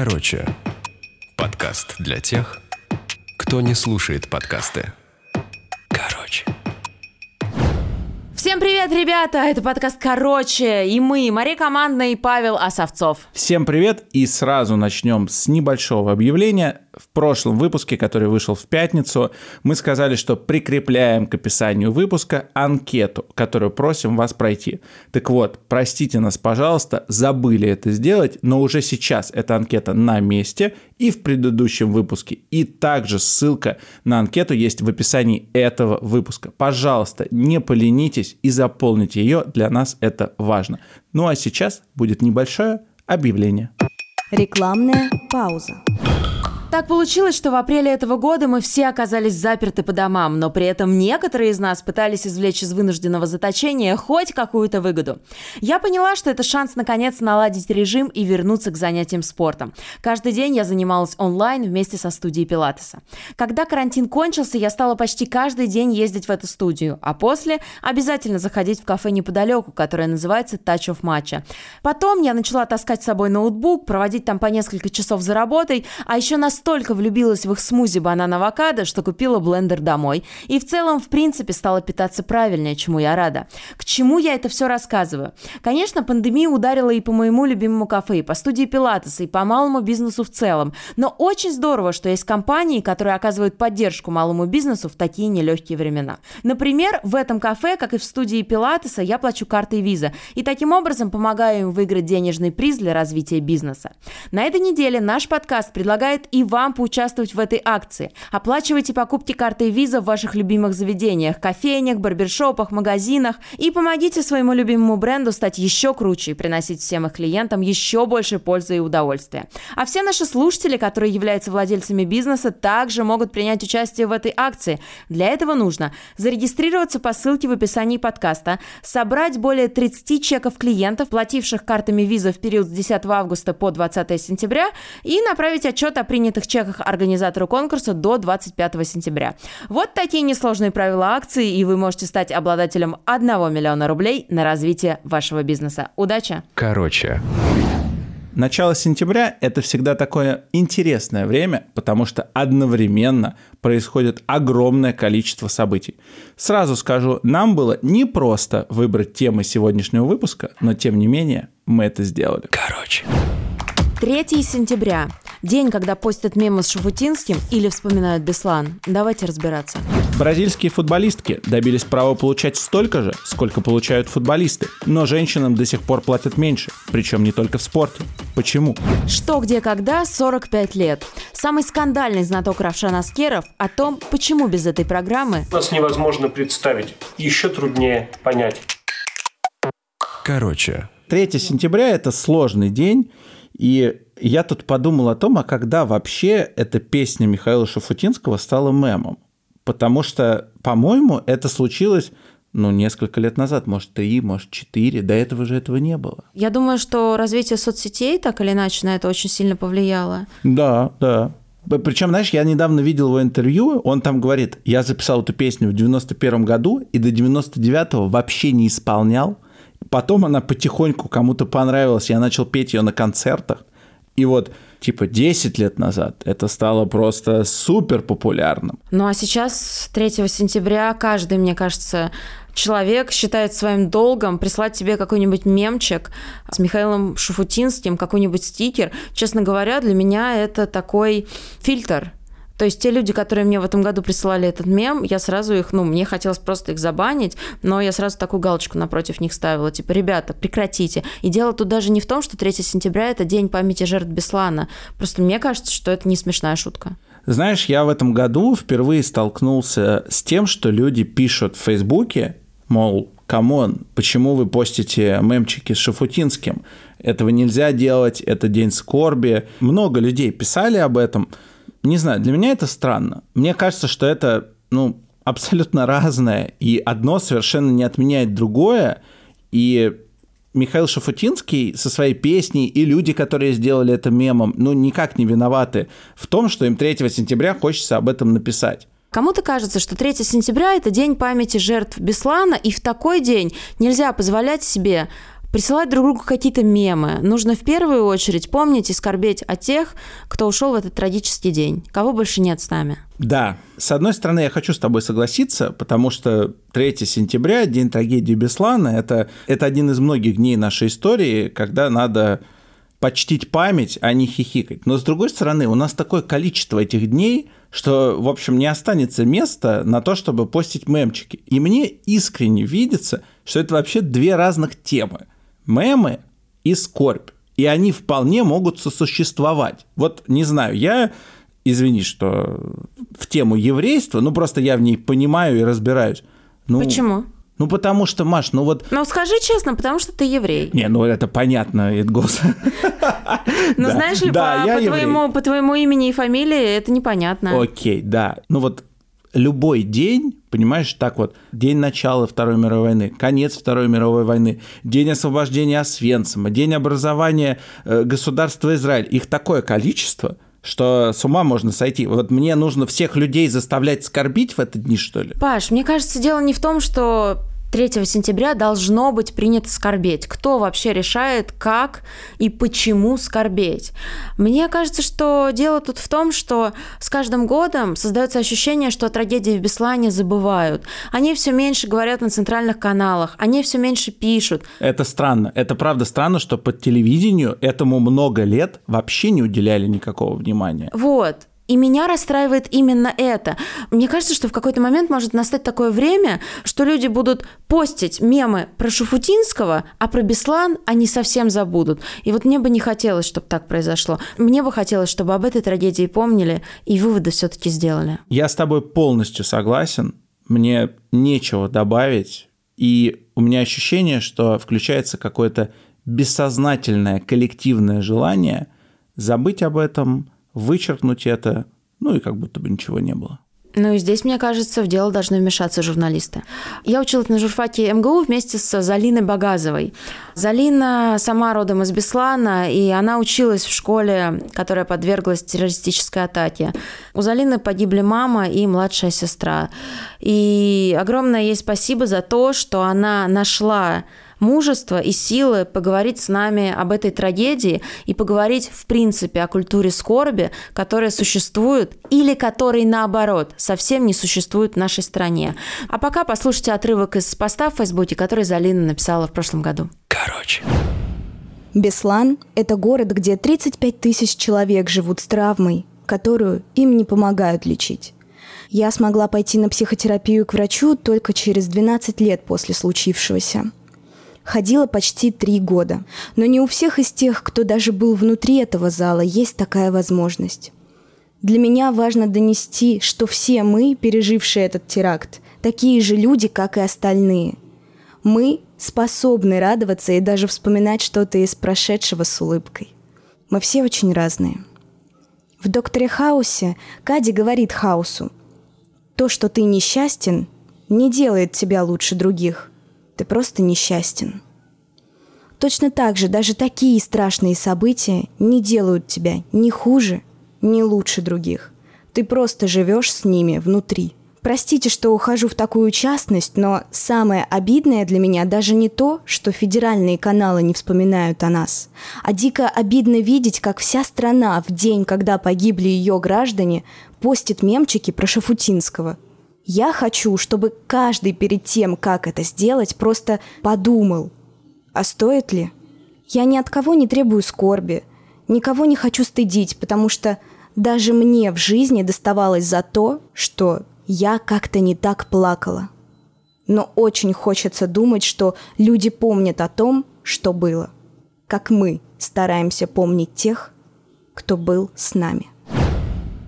Короче, подкаст для тех, кто не слушает подкасты. Короче. Всем привет, ребята! Это подкаст «Короче» и мы, Мария Командная и Павел Осовцов. Всем привет и сразу начнем с небольшого объявления в прошлом выпуске, который вышел в пятницу, мы сказали, что прикрепляем к описанию выпуска анкету, которую просим вас пройти. Так вот, простите нас, пожалуйста, забыли это сделать, но уже сейчас эта анкета на месте и в предыдущем выпуске. И также ссылка на анкету есть в описании этого выпуска. Пожалуйста, не поленитесь и заполните ее, для нас это важно. Ну а сейчас будет небольшое объявление. Рекламная пауза. Так получилось, что в апреле этого года мы все оказались заперты по домам, но при этом некоторые из нас пытались извлечь из вынужденного заточения хоть какую-то выгоду. Я поняла, что это шанс наконец наладить режим и вернуться к занятиям спортом. Каждый день я занималась онлайн вместе со студией Пилатеса. Когда карантин кончился, я стала почти каждый день ездить в эту студию, а после обязательно заходить в кафе неподалеку, которое называется Touch of Matcha. Потом я начала таскать с собой ноутбук, проводить там по несколько часов за работой, а еще на настолько влюбилась в их смузи банан-авокадо, что купила блендер домой. И в целом, в принципе, стала питаться правильнее, чему я рада. К чему я это все рассказываю? Конечно, пандемия ударила и по моему любимому кафе, и по студии Пилатеса, и по малому бизнесу в целом. Но очень здорово, что есть компании, которые оказывают поддержку малому бизнесу в такие нелегкие времена. Например, в этом кафе, как и в студии Пилатеса, я плачу картой виза. И таким образом помогаю им выиграть денежный приз для развития бизнеса. На этой неделе наш подкаст предлагает и вам поучаствовать в этой акции. Оплачивайте покупки картой Visa в ваших любимых заведениях, кофейнях, барбершопах, магазинах и помогите своему любимому бренду стать еще круче и приносить всем их клиентам еще больше пользы и удовольствия. А все наши слушатели, которые являются владельцами бизнеса, также могут принять участие в этой акции. Для этого нужно зарегистрироваться по ссылке в описании подкаста, собрать более 30 чеков клиентов, плативших картами Visa в период с 10 августа по 20 сентября и направить отчет о принятых принятых чеках организатору конкурса до 25 сентября. Вот такие несложные правила акции, и вы можете стать обладателем 1 миллиона рублей на развитие вашего бизнеса. Удачи! Короче. Начало сентября – это всегда такое интересное время, потому что одновременно происходит огромное количество событий. Сразу скажу, нам было непросто выбрать темы сегодняшнего выпуска, но тем не менее мы это сделали. Короче. 3 сентября. День, когда постят мемы с Шафутинским или вспоминают Беслан. Давайте разбираться. Бразильские футболистки добились права получать столько же, сколько получают футболисты. Но женщинам до сих пор платят меньше. Причем не только в спорте. Почему? Что, где, когда, 45 лет. Самый скандальный знаток Равшан Аскеров о том, почему без этой программы... Нас невозможно представить. Еще труднее понять. Короче. 3 сентября – это сложный день, и я тут подумал о том, а когда вообще эта песня Михаила Шафутинского стала мемом. Потому что, по-моему, это случилось ну, несколько лет назад, может, три, может, четыре. До этого же этого не было. Я думаю, что развитие соцсетей так или иначе на это очень сильно повлияло. Да, да. Причем, знаешь, я недавно видел его интервью, он там говорит, я записал эту песню в 91 году и до 99-го вообще не исполнял. Потом она потихоньку кому-то понравилась, я начал петь ее на концертах. И вот типа 10 лет назад это стало просто супер популярным. Ну а сейчас, 3 сентября, каждый, мне кажется, человек считает своим долгом прислать тебе какой-нибудь мемчик с Михаилом Шуфутинским, какой-нибудь стикер. Честно говоря, для меня это такой фильтр то есть те люди, которые мне в этом году присылали этот мем, я сразу их, ну, мне хотелось просто их забанить, но я сразу такую галочку напротив них ставила, типа, ребята, прекратите. И дело тут даже не в том, что 3 сентября – это день памяти жертв Беслана. Просто мне кажется, что это не смешная шутка. Знаешь, я в этом году впервые столкнулся с тем, что люди пишут в Фейсбуке, мол, come on, почему вы постите мемчики с Шафутинским? Этого нельзя делать, это день скорби. Много людей писали об этом – не знаю, для меня это странно. Мне кажется, что это, ну, абсолютно разное, и одно совершенно не отменяет другое, и Михаил Шафутинский со своей песней и люди, которые сделали это мемом, ну, никак не виноваты в том, что им 3 сентября хочется об этом написать. Кому-то кажется, что 3 сентября – это день памяти жертв Беслана, и в такой день нельзя позволять себе присылать друг другу какие-то мемы. Нужно в первую очередь помнить и скорбеть о тех, кто ушел в этот трагический день, кого больше нет с нами. Да, с одной стороны, я хочу с тобой согласиться, потому что 3 сентября, день трагедии Беслана, это, это один из многих дней нашей истории, когда надо почтить память, а не хихикать. Но с другой стороны, у нас такое количество этих дней, что, в общем, не останется места на то, чтобы постить мемчики. И мне искренне видится, что это вообще две разных темы. Мемы и скорбь. И они вполне могут сосуществовать. Вот, не знаю, я, извини, что в тему еврейства, ну просто я в ней понимаю и разбираюсь. Ну, Почему? Ну, потому что, Маш, ну вот... Ну, скажи честно, потому что ты еврей. Не, ну это понятно, Эдгос. Ну, знаешь ли, по твоему имени и фамилии это непонятно. Окей, да. Ну вот любой день, понимаешь, так вот, день начала Второй мировой войны, конец Второй мировой войны, день освобождения Освенцима, день образования э, государства Израиль, их такое количество, что с ума можно сойти. Вот мне нужно всех людей заставлять скорбить в эти дни, что ли? Паш, мне кажется, дело не в том, что 3 сентября должно быть принято скорбеть. Кто вообще решает, как и почему скорбеть? Мне кажется, что дело тут в том, что с каждым годом создается ощущение, что о трагедии в Беслане забывают. Они все меньше говорят на центральных каналах, они все меньше пишут. Это странно. Это правда странно, что по телевидению этому много лет вообще не уделяли никакого внимания. Вот. И меня расстраивает именно это. Мне кажется, что в какой-то момент может настать такое время, что люди будут постить мемы про Шуфутинского, а про Беслан они совсем забудут. И вот мне бы не хотелось, чтобы так произошло. Мне бы хотелось, чтобы об этой трагедии помнили и выводы все-таки сделали. Я с тобой полностью согласен. Мне нечего добавить. И у меня ощущение, что включается какое-то бессознательное коллективное желание забыть об этом, вычеркнуть это, ну и как будто бы ничего не было. Ну и здесь, мне кажется, в дело должны вмешаться журналисты. Я училась на журфаке МГУ вместе с Залиной Багазовой. Залина сама родом из Беслана, и она училась в школе, которая подверглась террористической атаке. У Залины погибли мама и младшая сестра. И огромное ей спасибо за то, что она нашла мужество и силы поговорить с нами об этой трагедии и поговорить в принципе о культуре скорби, которая существует или которой наоборот совсем не существует в нашей стране. А пока послушайте отрывок из поста в Фейсбуке, который Залина написала в прошлом году. Короче. Беслан – это город, где 35 тысяч человек живут с травмой, которую им не помогают лечить. Я смогла пойти на психотерапию к врачу только через 12 лет после случившегося. Ходила почти три года. Но не у всех из тех, кто даже был внутри этого зала, есть такая возможность. Для меня важно донести, что все мы, пережившие этот теракт, такие же люди, как и остальные. Мы способны радоваться и даже вспоминать что-то из прошедшего с улыбкой. Мы все очень разные. В «Докторе Хаусе» Кади говорит Хаусу, «То, что ты несчастен, не делает тебя лучше других. Ты просто несчастен». Точно так же даже такие страшные события не делают тебя ни хуже, ни лучше других. Ты просто живешь с ними внутри. Простите, что ухожу в такую частность, но самое обидное для меня даже не то, что федеральные каналы не вспоминают о нас, а дико обидно видеть, как вся страна в день, когда погибли ее граждане, постит мемчики про Шафутинского. Я хочу, чтобы каждый перед тем, как это сделать, просто подумал, а стоит ли? Я ни от кого не требую скорби, никого не хочу стыдить, потому что даже мне в жизни доставалось за то, что я как-то не так плакала. Но очень хочется думать, что люди помнят о том, что было, как мы стараемся помнить тех, кто был с нами.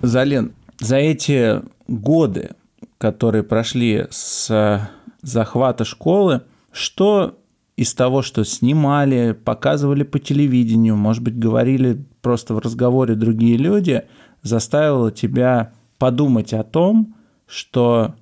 Зален, за эти годы, которые прошли с захвата школы, что из того, что снимали, показывали по телевидению, может быть, говорили просто в разговоре другие люди, заставило тебя подумать о том, что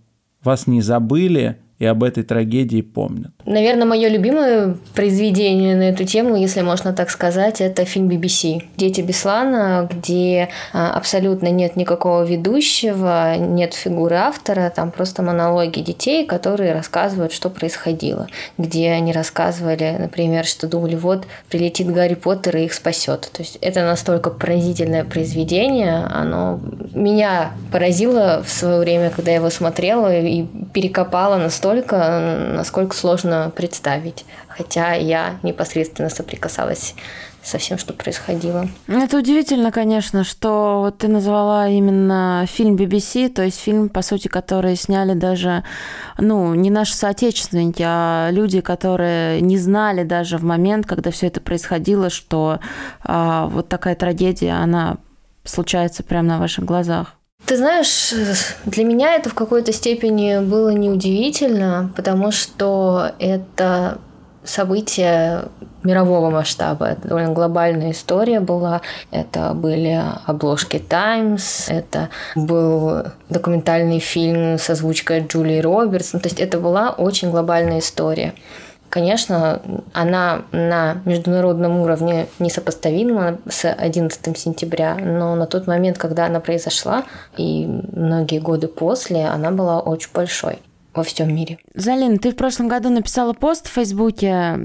вас не забыли и об этой трагедии помнят? Наверное, мое любимое произведение на эту тему, если можно так сказать, это фильм BBC «Дети Беслана», где а, абсолютно нет никакого ведущего, нет фигуры автора, там просто монологи детей, которые рассказывают, что происходило. Где они рассказывали, например, что думали, вот прилетит Гарри Поттер и их спасет. То есть это настолько поразительное произведение, оно меня поразило в свое время, когда я его смотрела и перекопала настолько, насколько сложно представить, хотя я непосредственно соприкасалась со всем, что происходило. Это удивительно, конечно, что ты назвала именно фильм BBC, то есть фильм, по сути, который сняли даже, ну, не наши соотечественники, а люди, которые не знали даже в момент, когда все это происходило, что а, вот такая трагедия, она случается прямо на ваших глазах. Ты знаешь, для меня это в какой-то степени было неудивительно, потому что это событие мирового масштаба. Это довольно глобальная история была. Это были обложки Times, это был документальный фильм с озвучкой Джулии Робертс. Ну, то есть это была очень глобальная история. Конечно, она на международном уровне несопоставима с 11 сентября, но на тот момент, когда она произошла, и многие годы после, она была очень большой во всем мире. Залин, ты в прошлом году написала пост в Фейсбуке,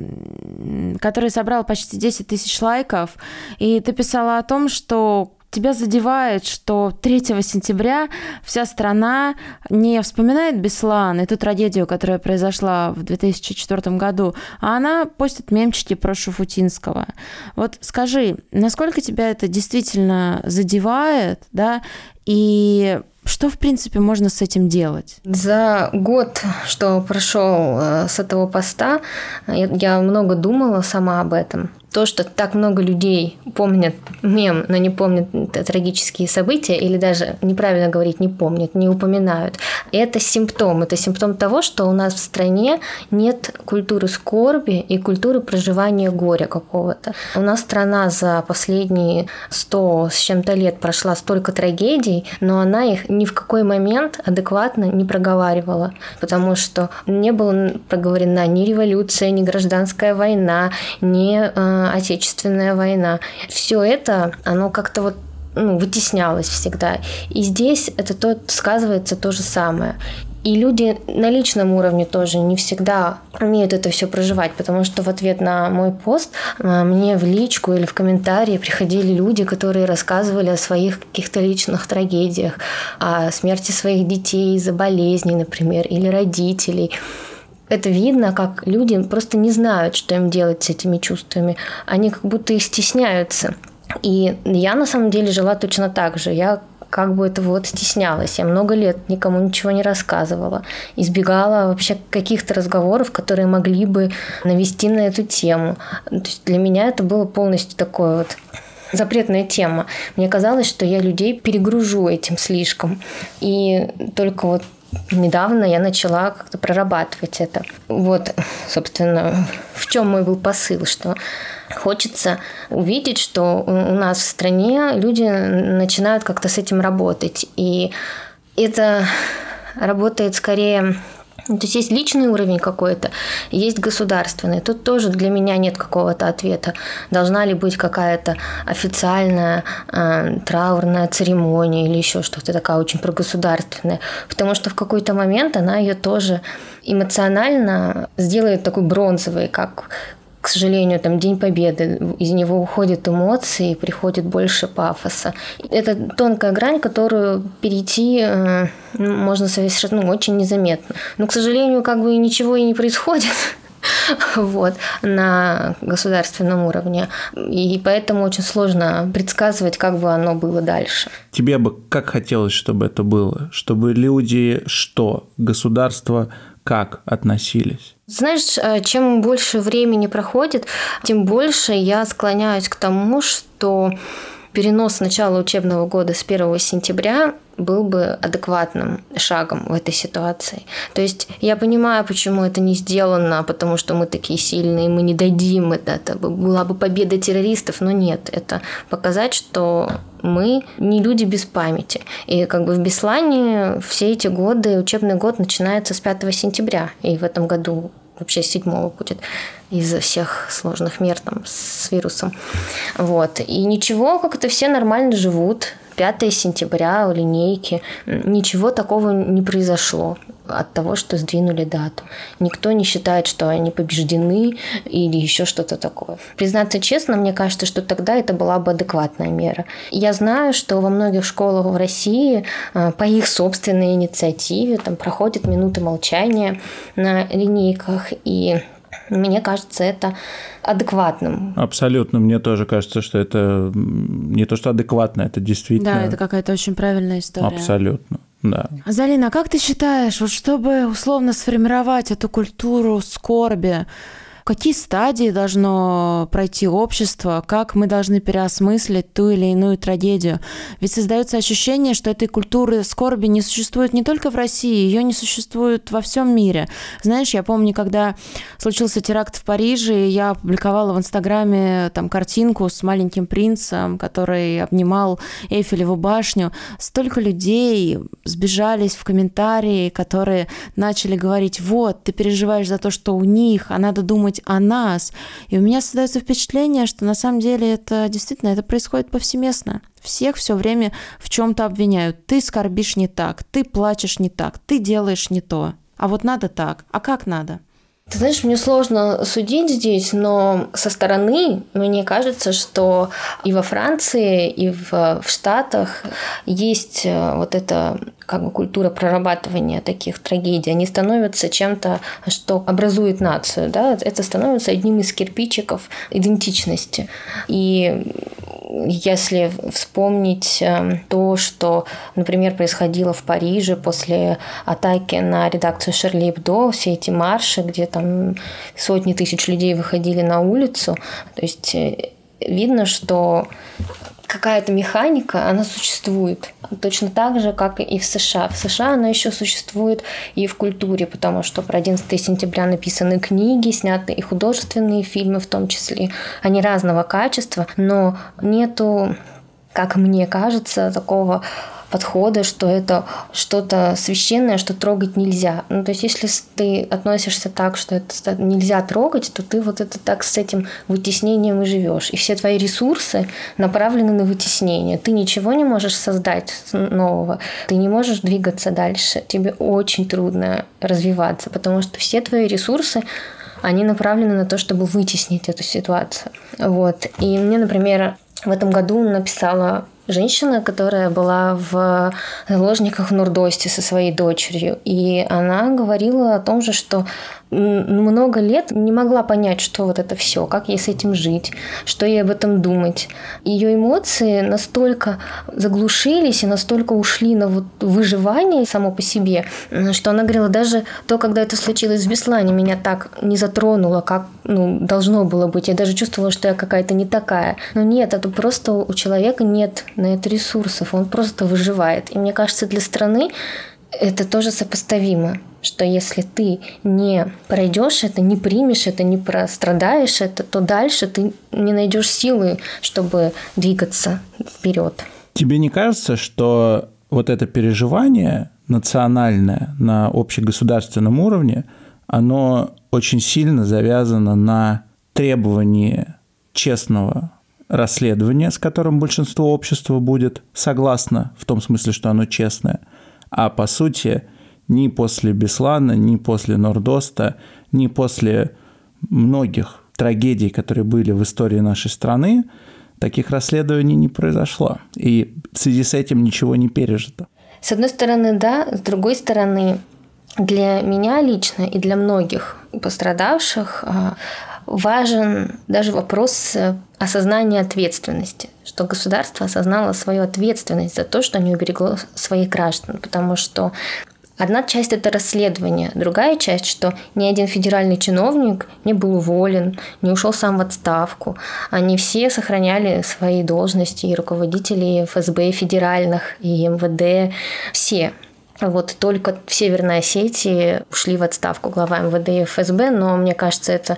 который собрал почти 10 тысяч лайков, и ты писала о том, что тебя задевает, что 3 сентября вся страна не вспоминает Беслан, эту трагедию, которая произошла в 2004 году, а она постит мемчики про Шуфутинского. Вот скажи, насколько тебя это действительно задевает, да, и что, в принципе, можно с этим делать? За год, что прошел э, с этого поста, я много думала сама об этом то, что так много людей помнят мем, но не помнят трагические события, или даже неправильно говорить, не помнят, не упоминают, это симптом. Это симптом того, что у нас в стране нет культуры скорби и культуры проживания горя какого-то. У нас страна за последние сто с чем-то лет прошла столько трагедий, но она их ни в какой момент адекватно не проговаривала, потому что не была проговорена ни революция, ни гражданская война, ни э, Отечественная война. Все это, оно как-то вот ну, вытеснялось всегда. И здесь это то, сказывается то же самое. И люди на личном уровне тоже не всегда умеют это все проживать, потому что в ответ на мой пост а, мне в личку или в комментарии приходили люди, которые рассказывали о своих каких-то личных трагедиях, о смерти своих детей из-за болезней, например, или родителей это видно, как люди просто не знают, что им делать с этими чувствами. Они как будто их стесняются. И я на самом деле жила точно так же. Я как бы это вот стеснялась. Я много лет никому ничего не рассказывала. Избегала вообще каких-то разговоров, которые могли бы навести на эту тему. То есть для меня это было полностью такое вот запретная тема. Мне казалось, что я людей перегружу этим слишком. И только вот недавно я начала как-то прорабатывать это. Вот, собственно, в чем мой был посыл, что хочется увидеть, что у нас в стране люди начинают как-то с этим работать. И это работает скорее то есть есть личный уровень какой-то, есть государственный. Тут тоже для меня нет какого-то ответа. Должна ли быть какая-то официальная э, траурная церемония или еще что-то такое очень прогосударственное. Потому что в какой-то момент она ее тоже эмоционально сделает такой бронзовой, как к сожалению, там День Победы, из него уходят эмоции, приходит больше пафоса. Это тонкая грань, которую перейти э, можно совершенно ну, очень незаметно. Но, к сожалению, как бы ничего и не происходит вот, на государственном уровне. И поэтому очень сложно предсказывать, как бы оно было дальше. Тебе бы как хотелось, чтобы это было? Чтобы люди что? Государство как относились? Знаешь, э, чем больше времени проходит, тем больше я склоняюсь к тому, что перенос начала учебного года с 1 сентября был бы адекватным шагом в этой ситуации. То есть я понимаю, почему это не сделано, потому что мы такие сильные, мы не дадим это, это была бы победа террористов, но нет, это показать, что мы не люди без памяти. И как бы в Беслане все эти годы, учебный год начинается с 5 сентября, и в этом году вообще седьмого будет из всех сложных мер там с вирусом. Вот. И ничего, как это все нормально живут. 5 сентября линейки. Ничего такого не произошло от того, что сдвинули дату. Никто не считает, что они побеждены или еще что-то такое. Признаться честно, мне кажется, что тогда это была бы адекватная мера. Я знаю, что во многих школах в России э, по их собственной инициативе там проходят минуты молчания на линейках, и мне кажется, это адекватным. Абсолютно. Мне тоже кажется, что это не то, что адекватно, это действительно... Да, это какая-то очень правильная история. Абсолютно. Да. Залина, как ты считаешь, вот чтобы условно сформировать эту культуру скорби, какие стадии должно пройти общество, как мы должны переосмыслить ту или иную трагедию. Ведь создается ощущение, что этой культуры скорби не существует не только в России, ее не существует во всем мире. Знаешь, я помню, когда случился теракт в Париже, я опубликовала в Инстаграме там картинку с маленьким принцем, который обнимал Эйфелеву башню. Столько людей сбежались в комментарии, которые начали говорить, вот, ты переживаешь за то, что у них, а надо думать думать о нас. И у меня создается впечатление, что на самом деле это действительно это происходит повсеместно. Всех все время в чем-то обвиняют. Ты скорбишь не так, ты плачешь не так, ты делаешь не то. А вот надо так. А как надо? Ты знаешь, мне сложно судить здесь, но со стороны мне кажется, что и во Франции, и в, в Штатах есть э, вот эта как бы культура прорабатывания таких трагедий, они становятся чем-то, что образует нацию, да, это становится одним из кирпичиков идентичности. И если вспомнить эм, то, что, например, происходило в Париже после атаки на редакцию Шерли Эбдо, все эти марши, где там сотни тысяч людей выходили на улицу, то есть э, видно, что какая-то механика, она существует. Точно так же, как и в США. В США она еще существует и в культуре, потому что про 11 сентября написаны книги, сняты и художественные фильмы в том числе. Они разного качества, но нету как мне кажется, такого подхода, что это что-то священное, что трогать нельзя. Ну, то есть, если ты относишься так, что это нельзя трогать, то ты вот это так с этим вытеснением и живешь. И все твои ресурсы направлены на вытеснение. Ты ничего не можешь создать нового. Ты не можешь двигаться дальше. Тебе очень трудно развиваться, потому что все твои ресурсы они направлены на то, чтобы вытеснить эту ситуацию. Вот. И мне, например, в этом году написала женщина, которая была в заложниках в Нурдосте со своей дочерью. И она говорила о том же, что много лет не могла понять, что вот это все, как ей с этим жить, что ей об этом думать. Ее эмоции настолько заглушились и настолько ушли на вот выживание само по себе, что она говорила, даже то, когда это случилось в Беслане, меня так не затронуло, как ну, должно было быть. Я даже чувствовала, что я какая-то не такая. Но нет, это просто у человека нет на это ресурсов, он просто выживает. И мне кажется, для страны это тоже сопоставимо, что если ты не пройдешь это, не примешь это, не прострадаешь это, то дальше ты не найдешь силы, чтобы двигаться вперед. Тебе не кажется, что вот это переживание национальное на общегосударственном уровне, оно очень сильно завязано на требовании честного расследования, с которым большинство общества будет согласно, в том смысле, что оно честное – а по сути ни после Беслана, ни после Нордоста, ни после многих трагедий, которые были в истории нашей страны, таких расследований не произошло. И в связи с этим ничего не пережито. С одной стороны, да, с другой стороны, для меня лично и для многих пострадавших а, важен даже вопрос э, осознания ответственности, что государство осознало свою ответственность за то, что не уберегло своих граждан, потому что Одна часть – это расследование, другая часть, что ни один федеральный чиновник не был уволен, не ушел сам в отставку. Они все сохраняли свои должности, и руководители ФСБ федеральных, и МВД, все. Вот только в Северной Осетии ушли в отставку глава МВД и ФСБ, но мне кажется, это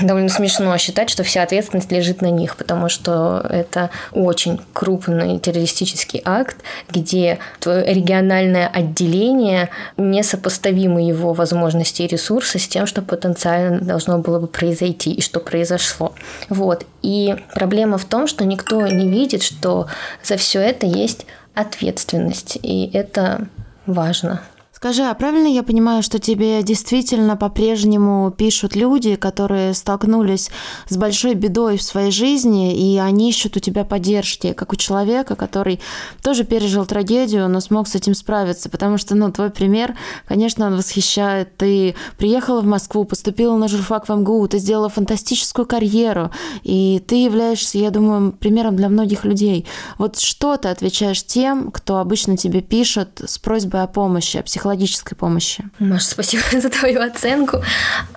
довольно смешно считать, что вся ответственность лежит на них, потому что это очень крупный террористический акт, где региональное отделение несопоставимы его возможности и ресурсы с тем, что потенциально должно было бы произойти и что произошло. Вот. И проблема в том, что никто не видит, что за все это есть ответственность. И это важно. Скажи, а правильно я понимаю, что тебе действительно по-прежнему пишут люди, которые столкнулись с большой бедой в своей жизни, и они ищут у тебя поддержки, как у человека, который тоже пережил трагедию, но смог с этим справиться? Потому что, ну, твой пример, конечно, он восхищает. Ты приехала в Москву, поступила на журфак в МГУ, ты сделала фантастическую карьеру, и ты являешься, я думаю, примером для многих людей. Вот что ты отвечаешь тем, кто обычно тебе пишет с просьбой о помощи, о психологической психологической помощи. Маша, спасибо за твою оценку.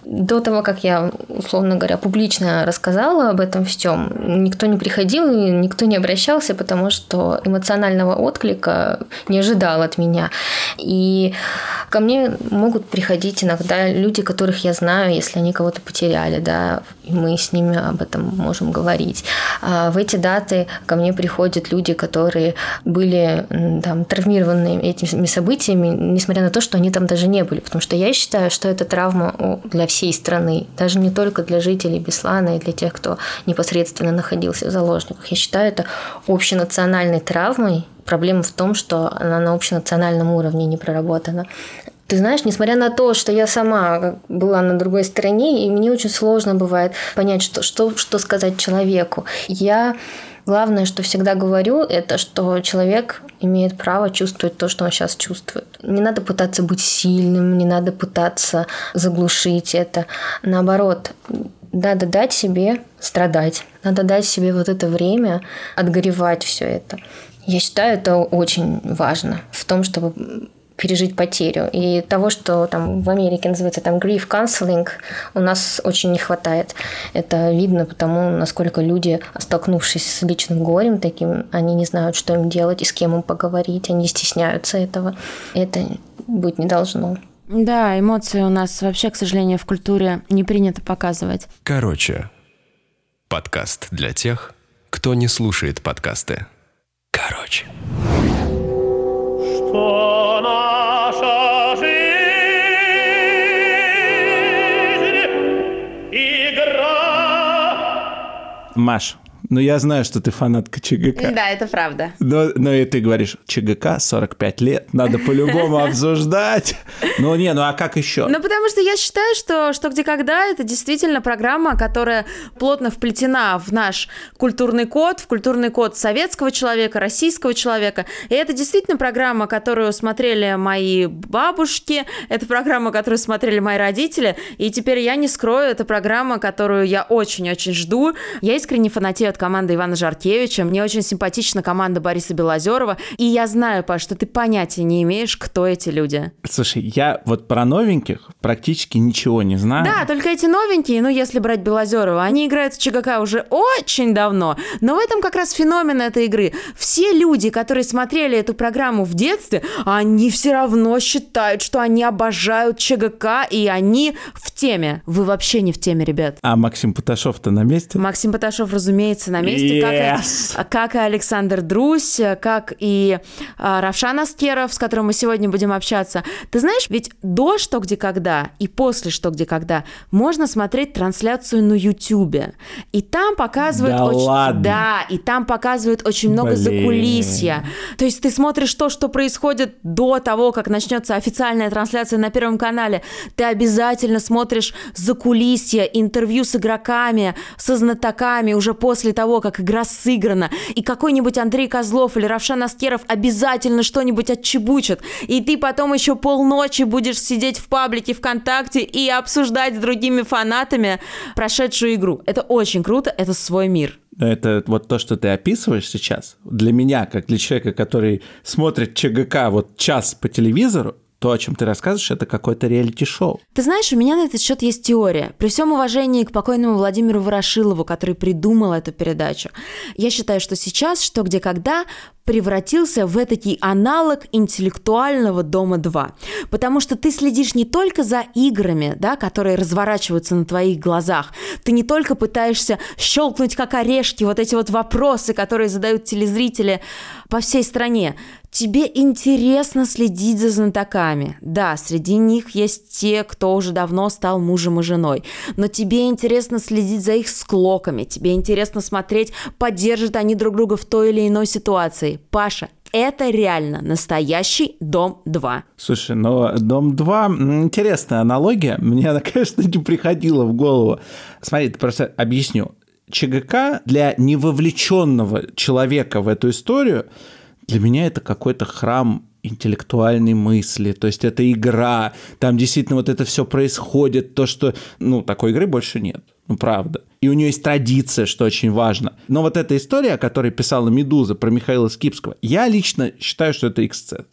До того, как я, условно говоря, публично рассказала об этом всем, никто не приходил и никто не обращался, потому что эмоционального отклика не ожидал от меня. И ко мне могут приходить иногда люди, которых я знаю, если они кого-то потеряли, да, и мы с ними об этом можем говорить. А в эти даты ко мне приходят люди, которые были там, травмированы этими событиями, несмотря на то, что они там даже не были. Потому что я считаю, что это травма для всей страны, даже не только для жителей Беслана и для тех, кто непосредственно находился в заложниках. Я считаю это общенациональной травмой, Проблема в том, что она на общенациональном уровне не проработана. Ты знаешь, несмотря на то, что я сама была на другой стороне, и мне очень сложно бывает понять, что, что, что сказать человеку. Я Главное, что всегда говорю, это что человек имеет право чувствовать то, что он сейчас чувствует. Не надо пытаться быть сильным, не надо пытаться заглушить это. Наоборот, надо дать себе страдать, надо дать себе вот это время отгоревать все это. Я считаю, это очень важно в том, чтобы пережить потерю. И того, что там в Америке называется там grief counseling, у нас очень не хватает. Это видно потому, насколько люди, столкнувшись с личным горем таким, они не знают, что им делать и с кем им поговорить, они стесняются этого. Это быть не должно. Да, эмоции у нас вообще, к сожалению, в культуре не принято показывать. Короче, подкаст для тех, кто не слушает подкасты. Короче. Что Маш, ну, я знаю, что ты фанатка ЧГК. Да, это правда. Но, но и ты говоришь, ЧГК 45 лет, надо по-любому обсуждать. Ну, не, ну а как еще? Ну, потому что я считаю, что «Что, где, когда» — это действительно программа, которая плотно вплетена в наш культурный код, в культурный код советского человека, российского человека. И это действительно программа, которую смотрели мои бабушки, это программа, которую смотрели мои родители, и теперь я не скрою, это программа, которую я очень-очень жду. Я искренне фанатею от команды Ивана Жаркевича. Мне очень симпатична команда Бориса Белозерова. И я знаю, Паш, что ты понятия не имеешь, кто эти люди. Слушай, я вот про новеньких практически ничего не знаю. Да, только эти новенькие, ну, если брать Белозерова, они играют в ЧГК уже очень давно. Но в этом как раз феномен этой игры. Все люди, которые смотрели эту программу в детстве, они все равно считают, что они обожают ЧГК, и они в теме. Вы вообще не в теме, ребят. А Максим Паташов-то на месте? Максим Паташов, разумеется, находится на месте, yes. как, и, как и Александр Друсь, как и а, Равшан Аскеров, с которым мы сегодня будем общаться. Ты знаешь, ведь до «Что, где, когда» и после «Что, где, когда» можно смотреть трансляцию на Ютубе. И там показывают... Да очень... ладно? Да, и там показывают очень много Блин. закулисья. То есть ты смотришь то, что происходит до того, как начнется официальная трансляция на Первом канале. Ты обязательно смотришь закулисья, интервью с игроками, со знатоками уже после того, как игра сыграна, и какой-нибудь Андрей Козлов или Равшан Аскеров обязательно что-нибудь отчебучат, и ты потом еще полночи будешь сидеть в паблике ВКонтакте и обсуждать с другими фанатами прошедшую игру. Это очень круто, это свой мир. Это вот то, что ты описываешь сейчас, для меня, как для человека, который смотрит ЧГК вот час по телевизору, то, о чем ты рассказываешь, это какое-то реалити-шоу. Ты знаешь, у меня на этот счет есть теория. При всем уважении к покойному Владимиру Ворошилову, который придумал эту передачу, я считаю, что сейчас «Что, где, когда» превратился в этакий аналог интеллектуального Дома 2. Потому что ты следишь не только за играми, да, которые разворачиваются на твоих глазах, ты не только пытаешься щелкнуть как орешки вот эти вот вопросы, которые задают телезрители по всей стране, Тебе интересно следить за знатоками. Да, среди них есть те, кто уже давно стал мужем и женой. Но тебе интересно следить за их склоками. Тебе интересно смотреть, поддержат они друг друга в той или иной ситуации. Паша, это реально настоящий Дом 2. Слушай, но Дом 2 интересная аналогия. Мне она, конечно, не приходила в голову. Смотри, просто объясню. ЧГК для невовлеченного человека в эту историю – для меня это какой-то храм интеллектуальной мысли, то есть это игра, там действительно вот это все происходит, то, что, ну, такой игры больше нет, ну, правда. И у нее есть традиция, что очень важно. Но вот эта история, о которой писала «Медуза» про Михаила Скипского, я лично считаю, что это эксцесс.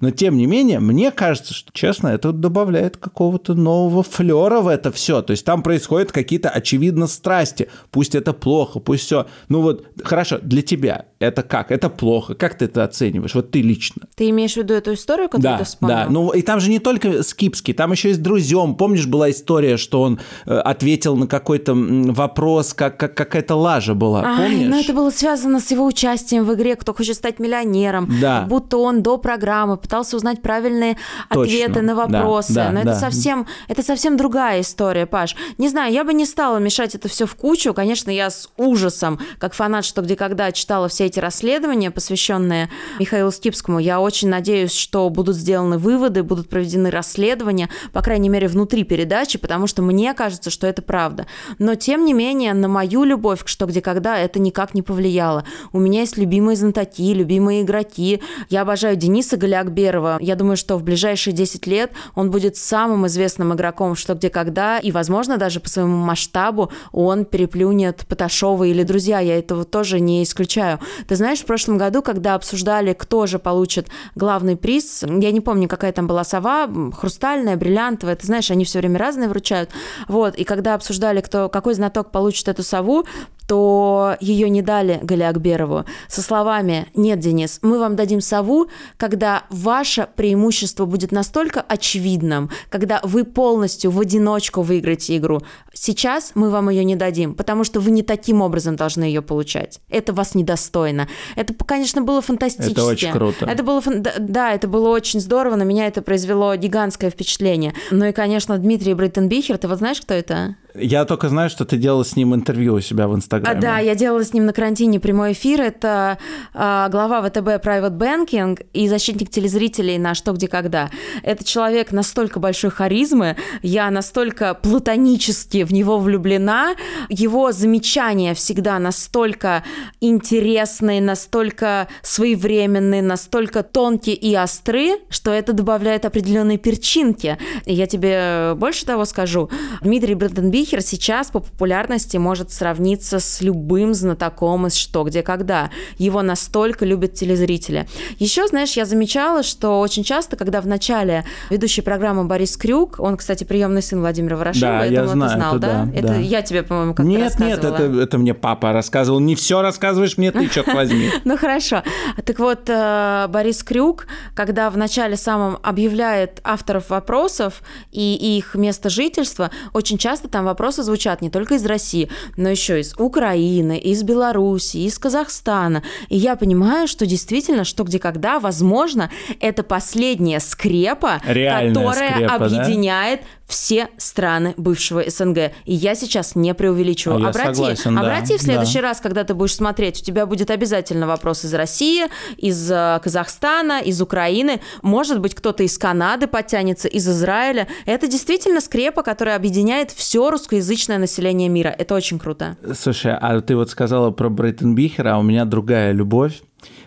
Но тем не менее, мне кажется, что, честно, это добавляет какого-то нового флера в это все. То есть там происходят какие-то, очевидно, страсти. Пусть это плохо, пусть все. Ну вот, хорошо, для тебя это как? Это плохо. Как ты это оцениваешь? Вот ты лично. Ты имеешь в виду эту историю, которую да, ты вспомнил? Да, ну и там же не только Скипский, там еще и с друзьям. Помнишь, была история, что он э, ответил на какой-то вопрос, как, как какая-то лажа была, Ай, помнишь? ну это было связано с его участием в игре «Кто хочет стать миллионером». Да. Будто он до программы пытался узнать правильные Точно, ответы на вопросы. да, Но да. это совсем, это совсем другая история, Паш. Не знаю, я бы не стала мешать это все в кучу. Конечно, я с ужасом, как фанат «Что, где, когда» читала все эти расследования, посвященные Михаилу Скипскому. Я очень надеюсь, что будут сделаны выводы, будут проведены расследования, по крайней мере, внутри передачи, потому что мне кажется, что это правда. Но, тем не менее, на мою любовь к «Что, где, когда» это никак не повлияло. У меня есть любимые знатоки, любимые игроки. Я обожаю Дениса Галякберова. Я думаю, что в ближайшие 10 лет он будет самым известным игроком «Что, где, когда», и, возможно, даже по своему масштабу он переплюнет Поташова или друзья. Я этого тоже не исключаю. Ты знаешь, в прошлом году, когда обсуждали, кто же получит главный приз, я не помню, какая там была сова, хрустальная, бриллиантовая, ты знаешь, они все время разные вручают. Вот, и когда обсуждали, кто, какой знаток получит эту сову, то ее не дали Галиакберову со словами «Нет, Денис, мы вам дадим сову, когда ваше преимущество будет настолько очевидным, когда вы полностью в одиночку выиграете игру. Сейчас мы вам ее не дадим, потому что вы не таким образом должны ее получать. Это вас недостойно. Это, конечно, было фантастически. Это очень круто. Это было, да, это было очень здорово, на меня это произвело гигантское впечатление. Ну и, конечно, Дмитрий Брейтенбихер, ты вот знаешь, кто это? Я только знаю, что ты делала с ним интервью у себя в А, Инстаграме. да, я делала с ним на карантине прямой эфир. Это а, глава ВТБ Private Banking и защитник телезрителей на «Что, где, когда». Это человек настолько большой харизмы, я настолько платонически в него влюблена. Его замечания всегда настолько интересные, настолько своевременные, настолько тонкие и остры, что это добавляет определенные перчинки. И я тебе больше того скажу. Дмитрий Бранденбихер сейчас по популярности может сравниться с любым знатоком из «Что, где, когда». Его настолько любят телезрители. Еще, знаешь, я замечала, что очень часто, когда в начале ведущей программы Борис Крюк, он, кстати, приемный сын Владимира Ворошилова, Да, я, я думаю, знаю, ты знал, это да? да, Это да. я тебе, по-моему, как-то Нет, нет, это, это мне папа рассказывал. Не все рассказываешь мне, ты черт возьми. Ну хорошо. Так вот, э, Борис Крюк, когда в начале самом объявляет авторов вопросов и их место жительства, очень часто там вопросы звучат не только из России, но еще из Украины, из Беларуси, из Казахстана. И я понимаю, что действительно, что где когда, возможно, это последняя скрепа, Реальная которая скрепа, да? Все страны бывшего СНГ. И я сейчас не преувеличиваю. А обрати, согласен, да, обрати в следующий да. раз, когда ты будешь смотреть, у тебя будет обязательно вопрос из России, из э, Казахстана, из Украины. Может быть, кто-то из Канады подтянется, из Израиля. Это действительно скрепа, которая объединяет все русскоязычное население мира. Это очень круто. Слушай, а ты вот сказала про Брейтенбихера, а у меня другая любовь,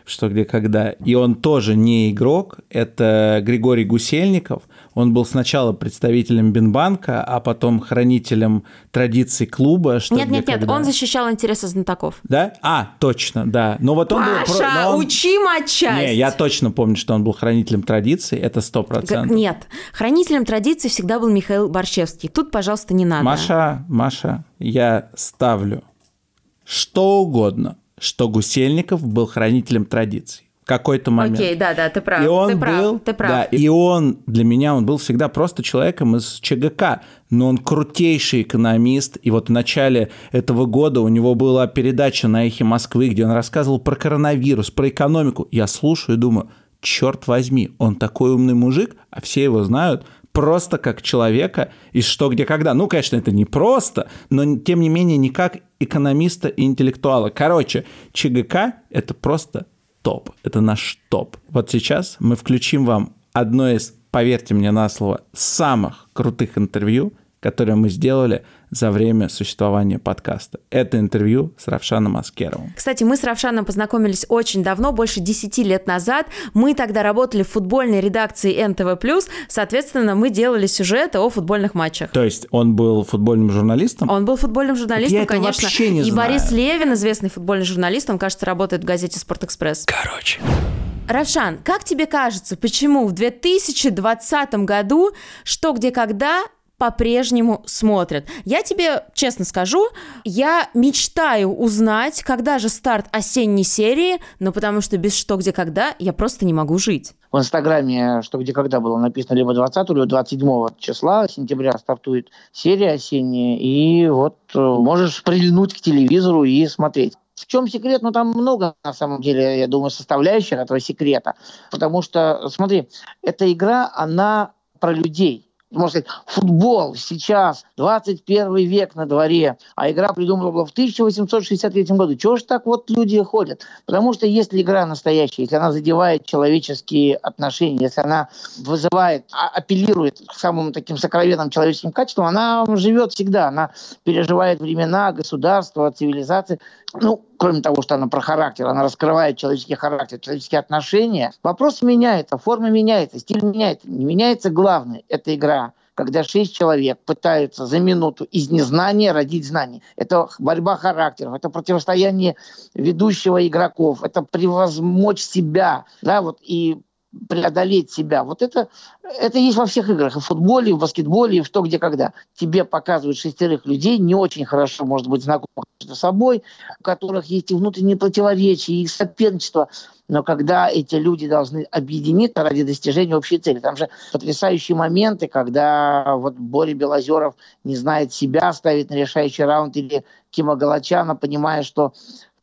что где когда. И он тоже не игрок, это Григорий Гусельников. Он был сначала представителем Бинбанка, а потом хранителем традиций клуба. Что нет, нет, нет, когда. он защищал интересы знатоков. Да? А, точно, да. Но вот он был... Паша, про- но он- учи матчасть! Не, я точно помню, что он был хранителем традиций, это сто процентов. Нет, хранителем традиций всегда был Михаил Борщевский. Тут, пожалуйста, не надо. Маша, Маша, я ставлю что угодно, что Гусельников был хранителем традиций. Какой-то момент. Окей, да, да, ты прав. И он ты прав, был, ты прав. да, и он для меня он был всегда просто человеком из ЧГК, но он крутейший экономист. И вот в начале этого года у него была передача на Эхе Москвы, где он рассказывал про коронавирус, про экономику. Я слушаю и думаю, черт возьми, он такой умный мужик, а все его знают просто как человека из «Что, где, когда». Ну, конечно, это не просто, но тем не менее не как экономиста и интеллектуала. Короче, ЧГК – это просто топ. Это наш топ. Вот сейчас мы включим вам одно из, поверьте мне на слово, самых крутых интервью, которые мы сделали за время существования подкаста. Это интервью с Равшаном Аскеровым. Кстати, мы с Равшаном познакомились очень давно, больше 10 лет назад. Мы тогда работали в футбольной редакции НТВ+, соответственно, мы делали сюжеты о футбольных матчах. То есть он был футбольным журналистом? Он был футбольным журналистом, Я конечно. вообще не и знаю. Борис Левин, известный футбольный журналист, он, кажется, работает в газете «Спортэкспресс». Короче. Равшан, как тебе кажется, почему в 2020 году «Что, где, когда» по-прежнему смотрят. Я тебе честно скажу, я мечтаю узнать, когда же старт осенней серии, но потому что без «Что, где, когда» я просто не могу жить. в Инстаграме, что где когда было написано, либо 20 либо 27 числа сентября стартует серия осенняя, и вот э, можешь прильнуть к телевизору и смотреть. В чем секрет? Ну, там много, на самом деле, я думаю, составляющих этого секрета. Потому что, смотри, эта игра, она про людей. Можно сказать, футбол сейчас, 21 век на дворе, а игра придумана была в 1863 году. Чего ж так вот люди ходят? Потому что если игра настоящая, если она задевает человеческие отношения, если она вызывает, а- апеллирует к самым таким сокровенным человеческим качествам, она живет всегда, она переживает времена, государства, цивилизации. Ну, кроме того, что она про характер, она раскрывает человеческий характер, человеческие отношения. Вопрос меняется, форма меняется, стиль меняется. Не меняется главное. Это игра когда шесть человек пытаются за минуту из незнания родить знания. Это борьба характеров, это противостояние ведущего игроков, это превозмочь себя, да, вот и преодолеть себя. Вот это, это есть во всех играх. И в футболе, и в баскетболе, и в что, где, когда. Тебе показывают шестерых людей, не очень хорошо, может быть, знакомых между собой, у которых есть и внутренние противоречия, и соперничество. Но когда эти люди должны объединиться ради достижения общей цели. Там же потрясающие моменты, когда вот Боря Белозеров не знает себя, ставит на решающий раунд, или Кима Галачана, понимая, что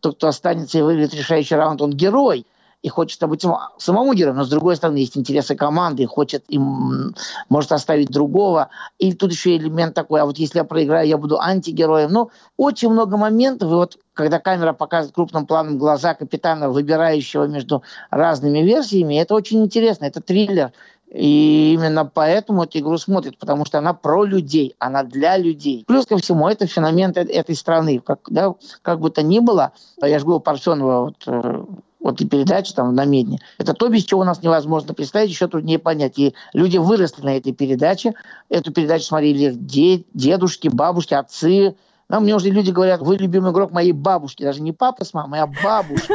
тот, кто останется и выиграет решающий раунд, он герой и хочет быть само- самому героем, но с другой стороны есть интересы команды, хочет им, может оставить другого. И тут еще элемент такой, а вот если я проиграю, я буду антигероем. Ну, очень много моментов, и вот когда камера показывает крупным планом глаза капитана, выбирающего между разными версиями, это очень интересно, это триллер. И именно поэтому эту игру смотрят, потому что она про людей, она для людей. Плюс ко всему, это феномен этой страны. Как, да, как бы то ни было, я же говорил, Парфенова вот, э, вот и передача там на Медне. Это то, без чего у нас невозможно представить, еще труднее понять. И люди выросли на этой передаче. Эту передачу смотрели их де- дедушки, бабушки, отцы. А мне уже люди говорят, вы любимый игрок моей бабушки. Даже не папа с мамой, а бабушки.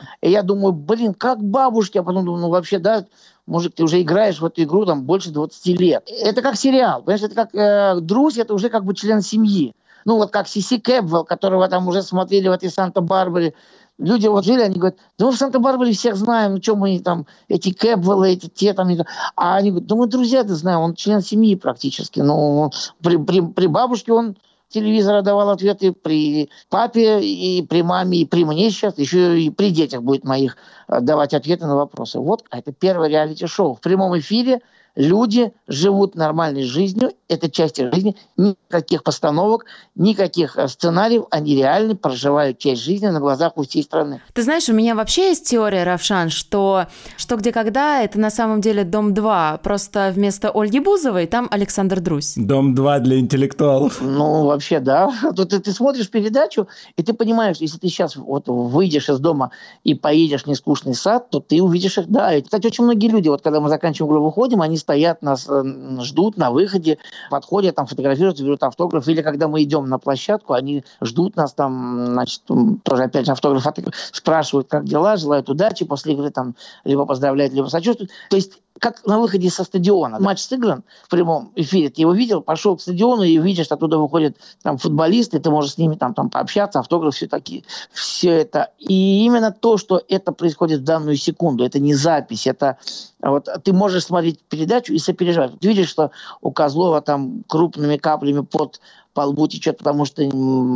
И я думаю, блин, как бабушки? А потом думаю, ну вообще, да, мужик, ты уже играешь в эту игру там больше 20 лет. Это как сериал, понимаешь, это как э, друзь, это уже как бы член семьи. Ну вот как Сиси Кэпвелл, которого там уже смотрели в этой Санта-Барбаре. Люди вот жили, они говорят, да мы в Санта-Барбаре всех знаем, ну что мы там, эти Кэпвеллы, эти те там. А они говорят, да мы друзья-то знаем, он член семьи практически. Ну, при, при, при бабушке он телевизора давал ответы при папе и при маме, и при мне сейчас, еще и при детях будет моих э, давать ответы на вопросы. Вот это первое реалити-шоу. В прямом эфире люди живут нормальной жизнью, это часть их жизни, никаких постановок, никаких э, сценариев, они реально проживают часть жизни на глазах у всей страны. Ты знаешь, у меня вообще есть теория, Равшан, что «Что, где, когда» — это на самом деле «Дом-2», просто вместо Ольги Бузовой там Александр Друзь. Дом 2 для интеллектуалов. Ну, вообще, да. Тут ты, ты смотришь передачу, и ты понимаешь, если ты сейчас вот выйдешь из дома и поедешь в нескучный сад, то ты увидишь их, да. И, кстати, очень многие люди, вот когда мы заканчиваем игру, выходим, они стоят, нас э, ждут на выходе, подходят, там фотографируются, берут автограф. Или когда мы идем на площадку, они ждут нас там, значит, тоже опять же автограф, спрашивают, как дела, желают удачи после игры, там, либо поздравляют, либо сочувствуют. То есть как на выходе со стадиона. Матч сыгран в прямом эфире, ты его видел, пошел к стадиону и видишь, оттуда выходят там футболисты, ты можешь с ними там, там пообщаться, автограф, все такие, все это. И именно то, что это происходит в данную секунду, это не запись, это вот ты можешь смотреть передачу и сопереживать. Ты видишь, что у Козлова там крупными каплями под по лбу течет, потому что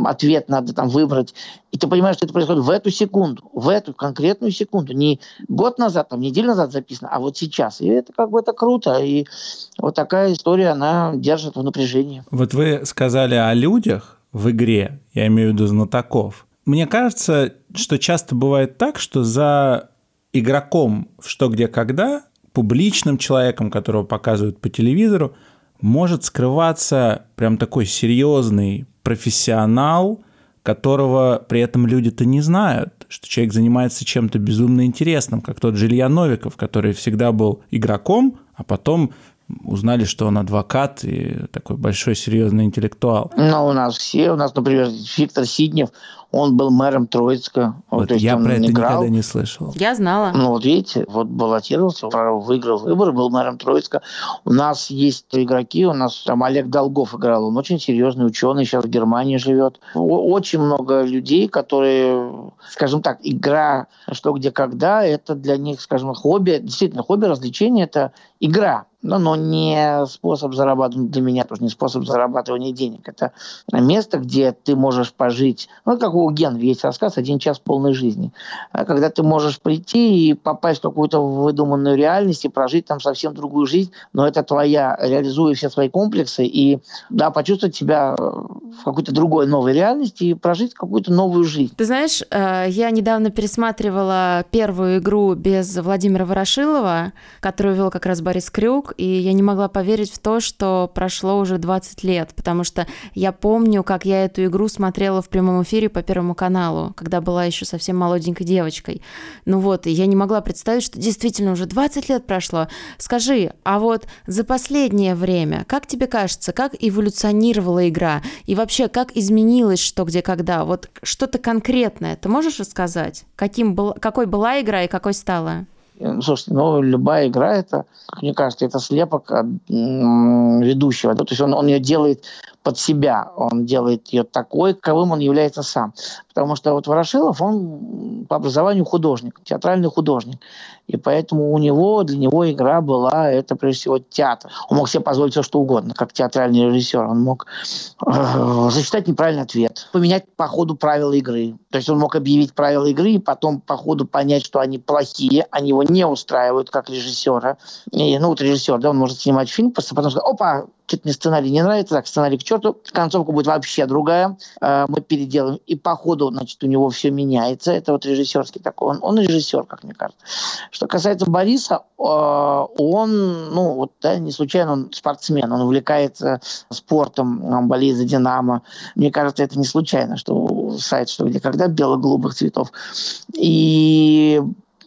ответ надо там выбрать. И ты понимаешь, что это происходит в эту секунду, в эту конкретную секунду. Не год назад, там, неделю назад записано, а вот сейчас. И это как бы это круто. И вот такая история, она держит в напряжении. Вот вы сказали о людях в игре, я имею в виду знатоков. Мне кажется, что часто бывает так, что за игроком в «Что, где, когда» публичным человеком, которого показывают по телевизору, может скрываться прям такой серьезный профессионал, которого при этом люди-то не знают, что человек занимается чем-то безумно интересным, как тот же Илья Новиков, который всегда был игроком, а потом узнали, что он адвокат и такой большой серьезный интеллектуал. Ну, у нас все, у нас, например, Виктор Сиднев, он был мэром Троицка. Вот то есть я про это играл. никогда не слышал. Я знала. Ну, вот видите, вот баллотировался, выиграл выборы, был мэром Троицка. У нас есть игроки, у нас там Олег Долгов играл, он очень серьезный ученый, сейчас в Германии живет. Очень много людей, которые, скажем так, игра «Что, где, когда» — это для них, скажем, хобби, действительно, хобби, развлечение — это игра но, но не способ зарабатывать для меня тоже не способ зарабатывания денег. Это место, где ты можешь пожить. Ну, как у Генри есть рассказ «Один час полной жизни». А когда ты можешь прийти и попасть в какую-то выдуманную реальность и прожить там совсем другую жизнь, но это твоя, реализуя все свои комплексы и да, почувствовать себя в какой-то другой новой реальности и прожить какую-то новую жизнь. Ты знаешь, э, я недавно пересматривала первую игру без Владимира Ворошилова, которую вел как раз Борис Крюк, и я не могла поверить в то, что прошло уже 20 лет, потому что я помню, как я эту игру смотрела в прямом эфире по Первому каналу, когда была еще совсем молоденькой девочкой. Ну вот, и я не могла представить, что действительно уже 20 лет прошло. Скажи, а вот за последнее время, как тебе кажется, как эволюционировала игра? И вообще, как изменилось что, где, когда? Вот что-то конкретное ты можешь рассказать? Каким был, какой была игра и какой стала? Ну, слушайте, ну, любая игра, это, мне кажется, это слепок ведущего. То есть он, он ее делает под себя, он делает ее такой, каковым он является сам. Потому что вот Ворошилов, он по образованию художник, театральный художник. И поэтому у него, для него игра была, это прежде всего театр. Он мог себе позволить все, что угодно, как театральный режиссер. Он мог э, зачитать неправильный ответ, поменять по ходу правила игры. То есть он мог объявить правила игры и потом по ходу понять, что они плохие, они его не устраивают как режиссера. И, ну вот режиссер, да, он может снимать фильм, просто потом сказать, опа, что-то мне сценарий не нравится, так, сценарий к черту, концовка будет вообще другая, э, мы переделаем. И по ходу, значит, у него все меняется. Это вот режиссерский такой, он, он режиссер, как мне кажется. Что касается Бориса, э, он, ну, вот, да, не случайно он спортсмен, он увлекается спортом, он болеет за «Динамо». Мне кажется, это не случайно, что сайт «Что, где, когда» бело-голубых цветов. И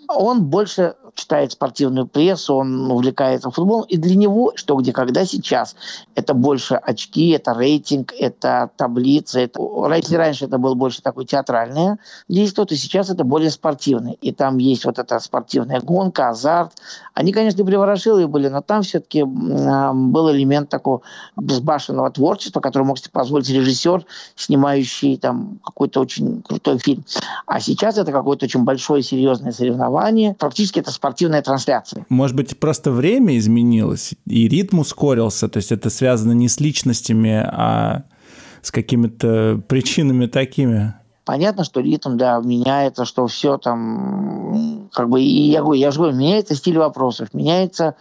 он больше читает спортивную прессу, он увлекается футболом, и для него что, где, когда сейчас, это больше очки, это рейтинг, это таблицы. Это... Если раньше это было больше такое театральное действие, то сейчас это более спортивное. И там есть вот эта спортивная гонка, азарт. Они, конечно, приворошилые были, но там все-таки был элемент такого безбашенного творчества, который мог себе позволить режиссер, снимающий там какой-то очень крутой фильм. А сейчас это какое-то очень большое серьезное соревнование. Практически это спортивное спортивная трансляция. Может быть, просто время изменилось и ритм ускорился, то есть это связано не с личностями, а с какими-то причинами такими. Понятно, что ритм, да, меняется, что все там, как бы, и я говорю, я же говорю, меняется стиль вопросов, меняется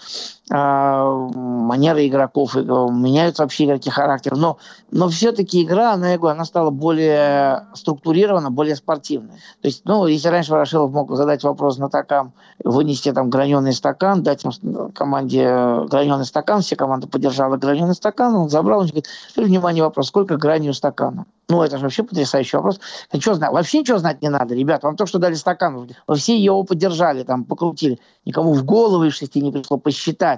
э, манера игроков, меняются вообще игроки характер, но, но все-таки игра, она, я говорю, она стала более структурирована, более спортивной. То есть, ну, если раньше Ворошилов мог задать вопрос на такам, вынести там граненый стакан, дать команде граненый стакан, все команды поддержала граненый стакан, он забрал, он говорит, внимание, вопрос, сколько граней у стакана? Ну, это же вообще потрясающий вопрос. Ничего знать? Вообще ничего знать не надо, ребят. Вам только что дали стакан. Вы все его поддержали, там, покрутили. Никому в голову из шести не пришло посчитать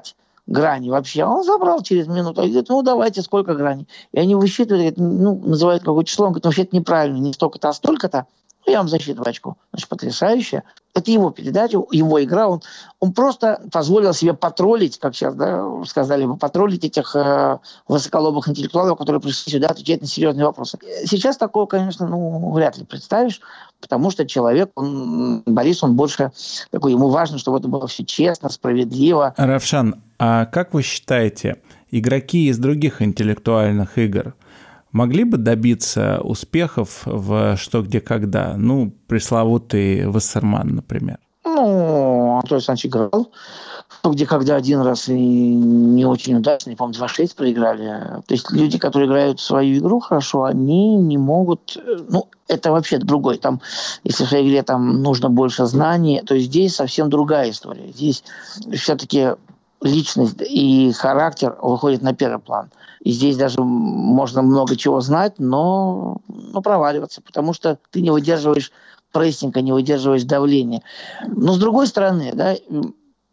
грани вообще. А он забрал через минуту. И говорит, ну, давайте, сколько граней. И они высчитывают, ну, называют какое число. Он говорит, ну, вообще это неправильно. Не столько-то, а столько-то. Я вам засчитываю очко. Значит, потрясающе. Это его передача, его игра. Он, он просто позволил себе потроллить, как сейчас да, сказали бы, потроллить этих э, высоколобых интеллектуалов, которые пришли сюда отвечать на серьезные вопросы. Сейчас такого, конечно, ну, вряд ли представишь, потому что человек, он, Борис, он больше такой, ему важно, чтобы это было все честно, справедливо. Равшан, а как вы считаете, игроки из других интеллектуальных игр – могли бы добиться успехов в «Что, где, когда»? Ну, пресловутый Вассерман, например. Ну, Анатолий Александрович играл. «Что, где, когда» один раз и не очень удачно. Не помню, 2-6 проиграли. То есть люди, которые играют свою игру хорошо, они не могут... Ну, это вообще другой. Там, если в своей игре там нужно больше знаний, то здесь совсем другая история. Здесь все-таки личность и характер выходит на первый план. И здесь даже можно много чего знать, но, но проваливаться, потому что ты не выдерживаешь прессинга, не выдерживаешь давления. Но с другой стороны, да,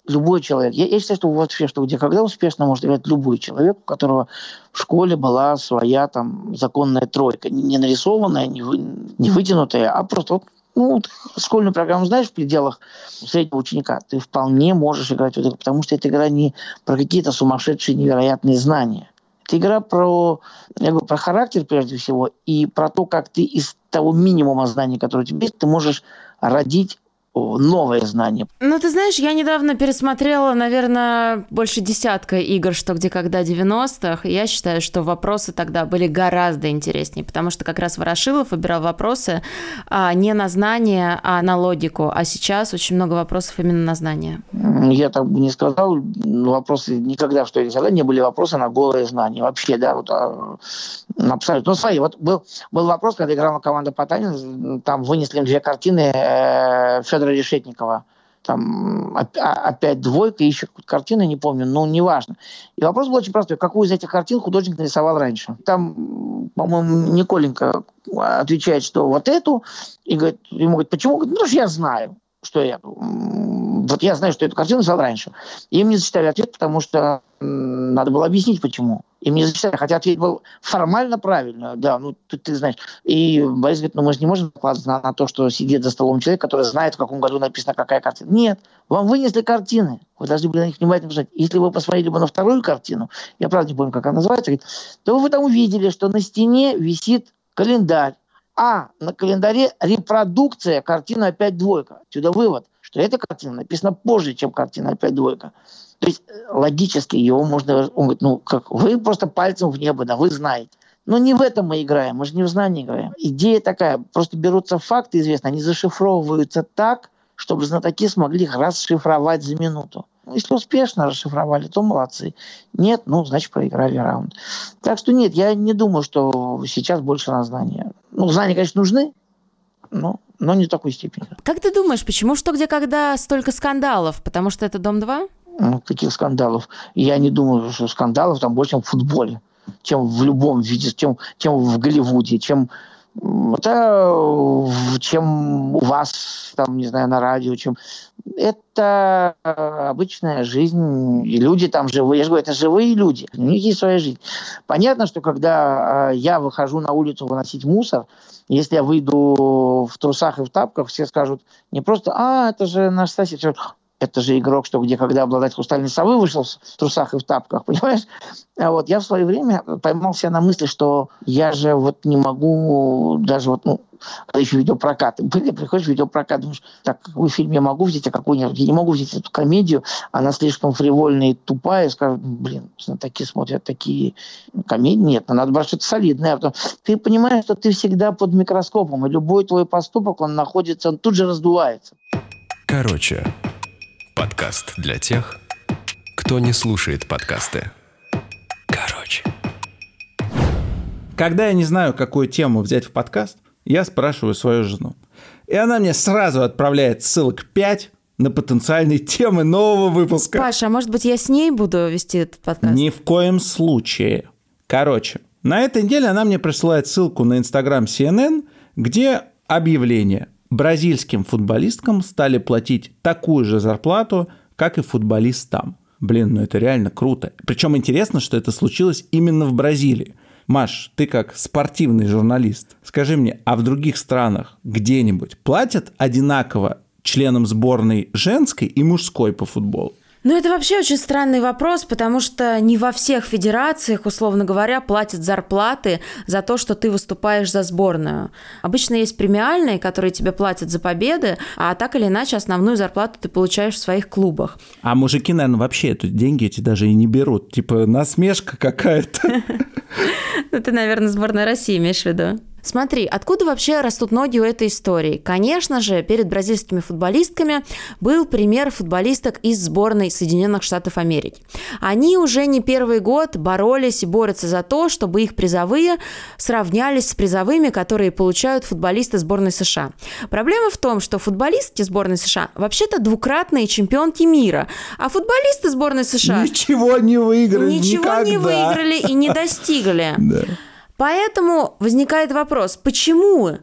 любой человек. Я, я считаю, что вообще, что где когда успешно может играть любой человек, у которого в школе была своя там законная тройка. Не нарисованная, не, вы, не вытянутая, а просто вот ну, школьную программу знаешь в пределах среднего ученика, ты вполне можешь играть в эту игру, потому что эта игра не про какие-то сумасшедшие невероятные знания. Это игра про, я говорю, про характер прежде всего и про то, как ты из того минимума знаний, который у тебя есть, ты можешь родить новое знание. Ну, ты знаешь, я недавно пересмотрела, наверное, больше десятка игр «Что, где, когда» 90-х, и я считаю, что вопросы тогда были гораздо интереснее, потому что как раз Ворошилов выбирал вопросы а, не на знание, а на логику, а сейчас очень много вопросов именно на знание. Я так бы не сказал, вопросы никогда, что никогда не были вопросы на голое знание. Вообще, да, вот а, абсолютно. Ну, смотри, вот был, был вопрос, когда играла команда Потанин, там вынесли две картины э, Федора Федора Решетникова. Там опять двойка, еще картины, не помню, но неважно. И вопрос был очень простой. Какую из этих картин художник нарисовал раньше? Там, по-моему, Николенко отвечает, что вот эту, и говорит, ему говорит, почему? Говорит, ну, что я знаю, что эту. Вот я знаю, что эту картину нарисовал раньше. И им не зачитали ответ, потому что надо было объяснить, почему. И мне зачитали, хотя ответ был формально правильно, да, ну ты, ты знаешь. И Борис говорит, ну мы же не можем покладываться на, на то, что сидит за столом человек, который знает, в каком году написана какая картина. Нет, вам вынесли картины, вы должны были на них внимательно посмотреть. Если вы посмотрели бы на вторую картину, я правда не помню, как она называется, говорит, то вы там увидели, что на стене висит календарь, а на календаре репродукция картины «Опять двойка». Отсюда вывод, что эта картина написана позже, чем картина «Опять двойка». То есть э, логически его можно... Он говорит, ну, как вы просто пальцем в небо, да, вы знаете. Но не в этом мы играем, мы же не в знании играем. Идея такая, просто берутся факты известные, они зашифровываются так, чтобы знатоки смогли их расшифровать за минуту. Ну, если успешно расшифровали, то молодцы. Нет, ну, значит, проиграли раунд. Так что нет, я не думаю, что сейчас больше на знания. Ну, знания, конечно, нужны, но, но не в такой степени. Как ты думаешь, почему «Что, где, когда» столько скандалов? Потому что это «Дом-2»? Таких скандалов. Я не думаю, что скандалов там больше, чем в футболе, чем в любом виде, чем, чем в Голливуде, чем это чем у вас, там, не знаю, на радио, чем это обычная жизнь, и люди там живые, я же говорю, это живые люди, у них есть своя жизнь. Понятно, что когда э, я выхожу на улицу выносить мусор, если я выйду в трусах и в тапках, все скажут не просто, а, это же наш сосед, это же игрок, что где, когда обладать хрустальной совы вышел в трусах и в тапках, понимаешь? А вот я в свое время поймал себя на мысли, что я же вот не могу даже вот, ну, когда еще видеопрокаты были, приходишь в видеопрокат, думаешь, так, какой фильм я могу взять, а какой нет. Я не могу взять эту комедию, она слишком фривольная и тупая, скажут, блин, такие смотрят такие комедии. Нет, надо брать что-то солидное. А ты понимаешь, что ты всегда под микроскопом, и любой твой поступок, он находится, он тут же раздувается. Короче, Подкаст для тех, кто не слушает подкасты. Короче. Когда я не знаю, какую тему взять в подкаст, я спрашиваю свою жену. И она мне сразу отправляет ссылок 5 на потенциальные темы нового выпуска. Паша, а может быть я с ней буду вести этот подкаст? Ни в коем случае. Короче, на этой неделе она мне присылает ссылку на Инстаграм CNN, где объявление бразильским футболисткам стали платить такую же зарплату, как и футболистам. Блин, ну это реально круто. Причем интересно, что это случилось именно в Бразилии. Маш, ты как спортивный журналист, скажи мне, а в других странах где-нибудь платят одинаково членам сборной женской и мужской по футболу? Ну, это вообще очень странный вопрос, потому что не во всех федерациях, условно говоря, платят зарплаты за то, что ты выступаешь за сборную. Обычно есть премиальные, которые тебе платят за победы, а так или иначе основную зарплату ты получаешь в своих клубах. А мужики, наверное, вообще эти деньги эти даже и не берут. Типа насмешка какая-то. Ну, ты, наверное, сборная России имеешь в виду. Смотри, откуда вообще растут ноги у этой истории? Конечно же, перед бразильскими футболистками был пример футболисток из сборной Соединенных Штатов Америки. Они уже не первый год боролись и борются за то, чтобы их призовые сравнялись с призовыми, которые получают футболисты сборной США. Проблема в том, что футболистки сборной США вообще-то двукратные чемпионки мира, а футболисты сборной США Ничего не выиграли ничего никогда. не выиграли и не достигли. Поэтому возникает вопрос, почему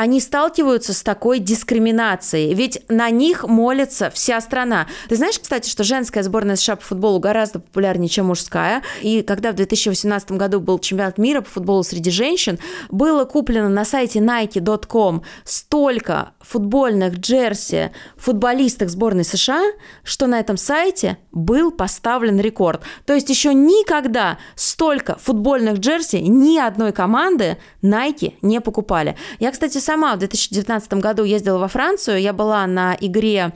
они сталкиваются с такой дискриминацией, ведь на них молится вся страна. Ты знаешь, кстати, что женская сборная США по футболу гораздо популярнее, чем мужская, и когда в 2018 году был чемпионат мира по футболу среди женщин, было куплено на сайте nike.com столько футбольных джерси футболисток сборной США, что на этом сайте был поставлен рекорд. То есть еще никогда столько футбольных джерси ни одной команды Nike не покупали. Я, кстати, сама в 2019 году ездила во Францию, я была на игре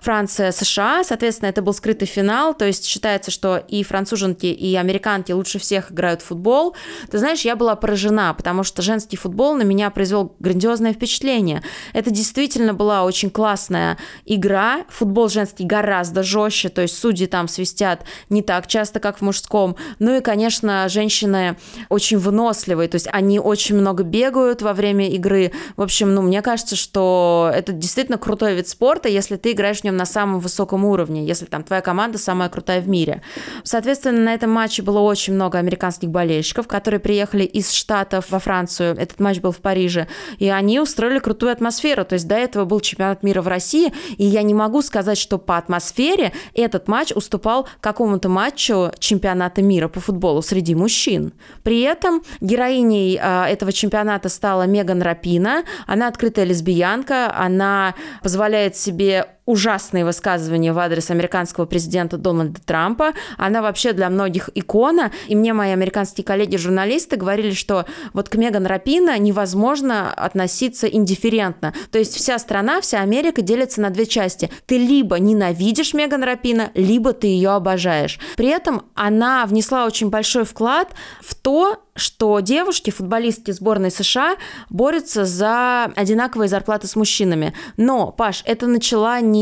Франция-США, соответственно, это был скрытый финал, то есть считается, что и француженки, и американки лучше всех играют в футбол. Ты знаешь, я была поражена, потому что женский футбол на меня произвел грандиозное впечатление. Это действительно была очень классная игра, футбол женский гораздо жестче, то есть судьи там свистят не так часто, как в мужском. Ну и, конечно, женщины очень выносливые, то есть они очень много бегают во время игры, в общем, ну, мне кажется, что это действительно крутой вид спорта, если ты играешь в нем на самом высоком уровне, если там твоя команда самая крутая в мире. Соответственно, на этом матче было очень много американских болельщиков, которые приехали из Штатов во Францию. Этот матч был в Париже. И они устроили крутую атмосферу. То есть до этого был чемпионат мира в России, и я не могу сказать, что по атмосфере этот матч уступал какому-то матчу чемпионата мира по футболу среди мужчин. При этом героиней а, этого чемпионата стала Меган Рапина. Она открытая лесбиянка, она позволяет себе ужасные высказывания в адрес американского президента Дональда Трампа. Она вообще для многих икона. И мне мои американские коллеги-журналисты говорили, что вот к Меган Рапина невозможно относиться индифферентно. То есть вся страна, вся Америка делится на две части. Ты либо ненавидишь Меган Рапина, либо ты ее обожаешь. При этом она внесла очень большой вклад в то, что девушки, футболистки сборной США, борются за одинаковые зарплаты с мужчинами. Но, Паш, это начала не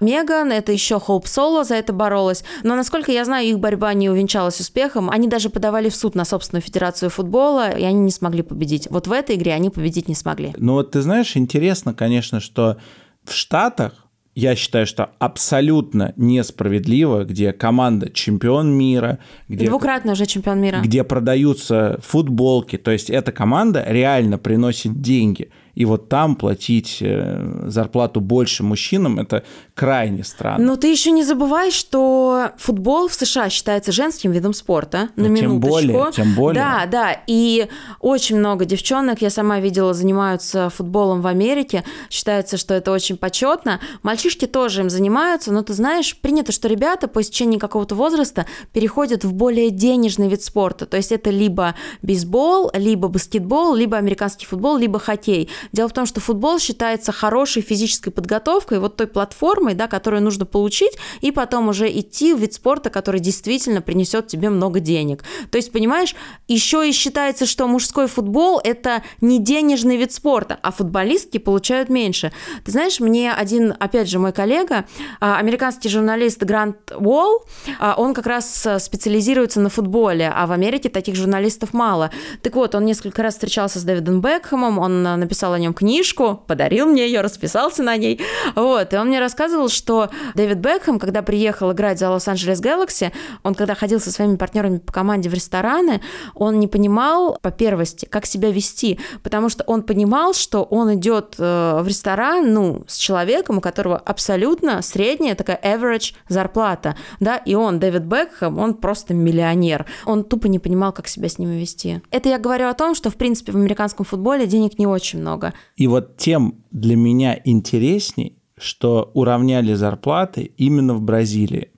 Меган, это еще Хоуп Соло за это боролась. Но, насколько я знаю, их борьба не увенчалась успехом. Они даже подавали в суд на собственную федерацию футбола, и они не смогли победить. Вот в этой игре они победить не смогли. Ну вот ты знаешь, интересно, конечно, что в Штатах я считаю, что абсолютно несправедливо, где команда чемпион мира, где, Двукратный уже чемпион мира. где продаются футболки, то есть эта команда реально приносит деньги. И вот там платить э, зарплату больше мужчинам это крайне странно. Но ты еще не забывай, что футбол в США считается женским видом спорта. На Ну, тем минуточку. более, тем более. Да, да. И очень много девчонок, я сама видела, занимаются футболом в Америке. Считается, что это очень почетно. Мальчишки тоже им занимаются, но ты знаешь, принято, что ребята по истечении какого-то возраста переходят в более денежный вид спорта. То есть это либо бейсбол, либо баскетбол, либо американский футбол, либо хоккей. Дело в том, что футбол считается хорошей физической подготовкой, вот той платформой, да, которую нужно получить, и потом уже идти в вид спорта, который действительно принесет тебе много денег. То есть, понимаешь, еще и считается, что мужской футбол – это не денежный вид спорта, а футболистки получают меньше. Ты знаешь, мне один, опять же, мой коллега, а, американский журналист Грант Уолл, а, он как раз а, специализируется на футболе, а в Америке таких журналистов мало. Так вот, он несколько раз встречался с Дэвидом Бекхэмом, он а, написал о нем книжку, подарил мне ее, расписался на ней. Вот, и он мне рассказывал, что Дэвид Бекхэм, когда приехал играть за Лос-Анджелес Galaxy, он когда ходил со своими партнерами по команде в рестораны, он не понимал, по первости, как себя вести, потому что он понимал, что он идет э, в ресторан, ну, с человеком, у которого абсолютно средняя такая average зарплата, да, и он, Дэвид Бекхэм, он просто миллионер. Он тупо не понимал, как себя с ними вести. Это я говорю о том, что, в принципе, в американском футболе денег не очень много. И вот тем для меня интересней, что уравняли зарплаты именно в Бразилии.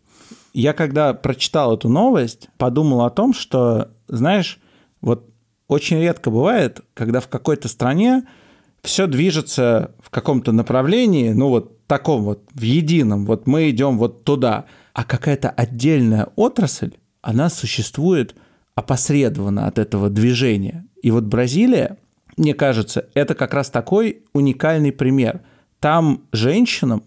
Я когда прочитал эту новость, подумал о том, что, знаешь, вот очень редко бывает, когда в какой-то стране все движется в каком-то направлении, ну вот таком вот, в едином, вот мы идем вот туда, а какая-то отдельная отрасль, она существует опосредованно от этого движения. И вот Бразилия, мне кажется, это как раз такой уникальный пример. Там женщинам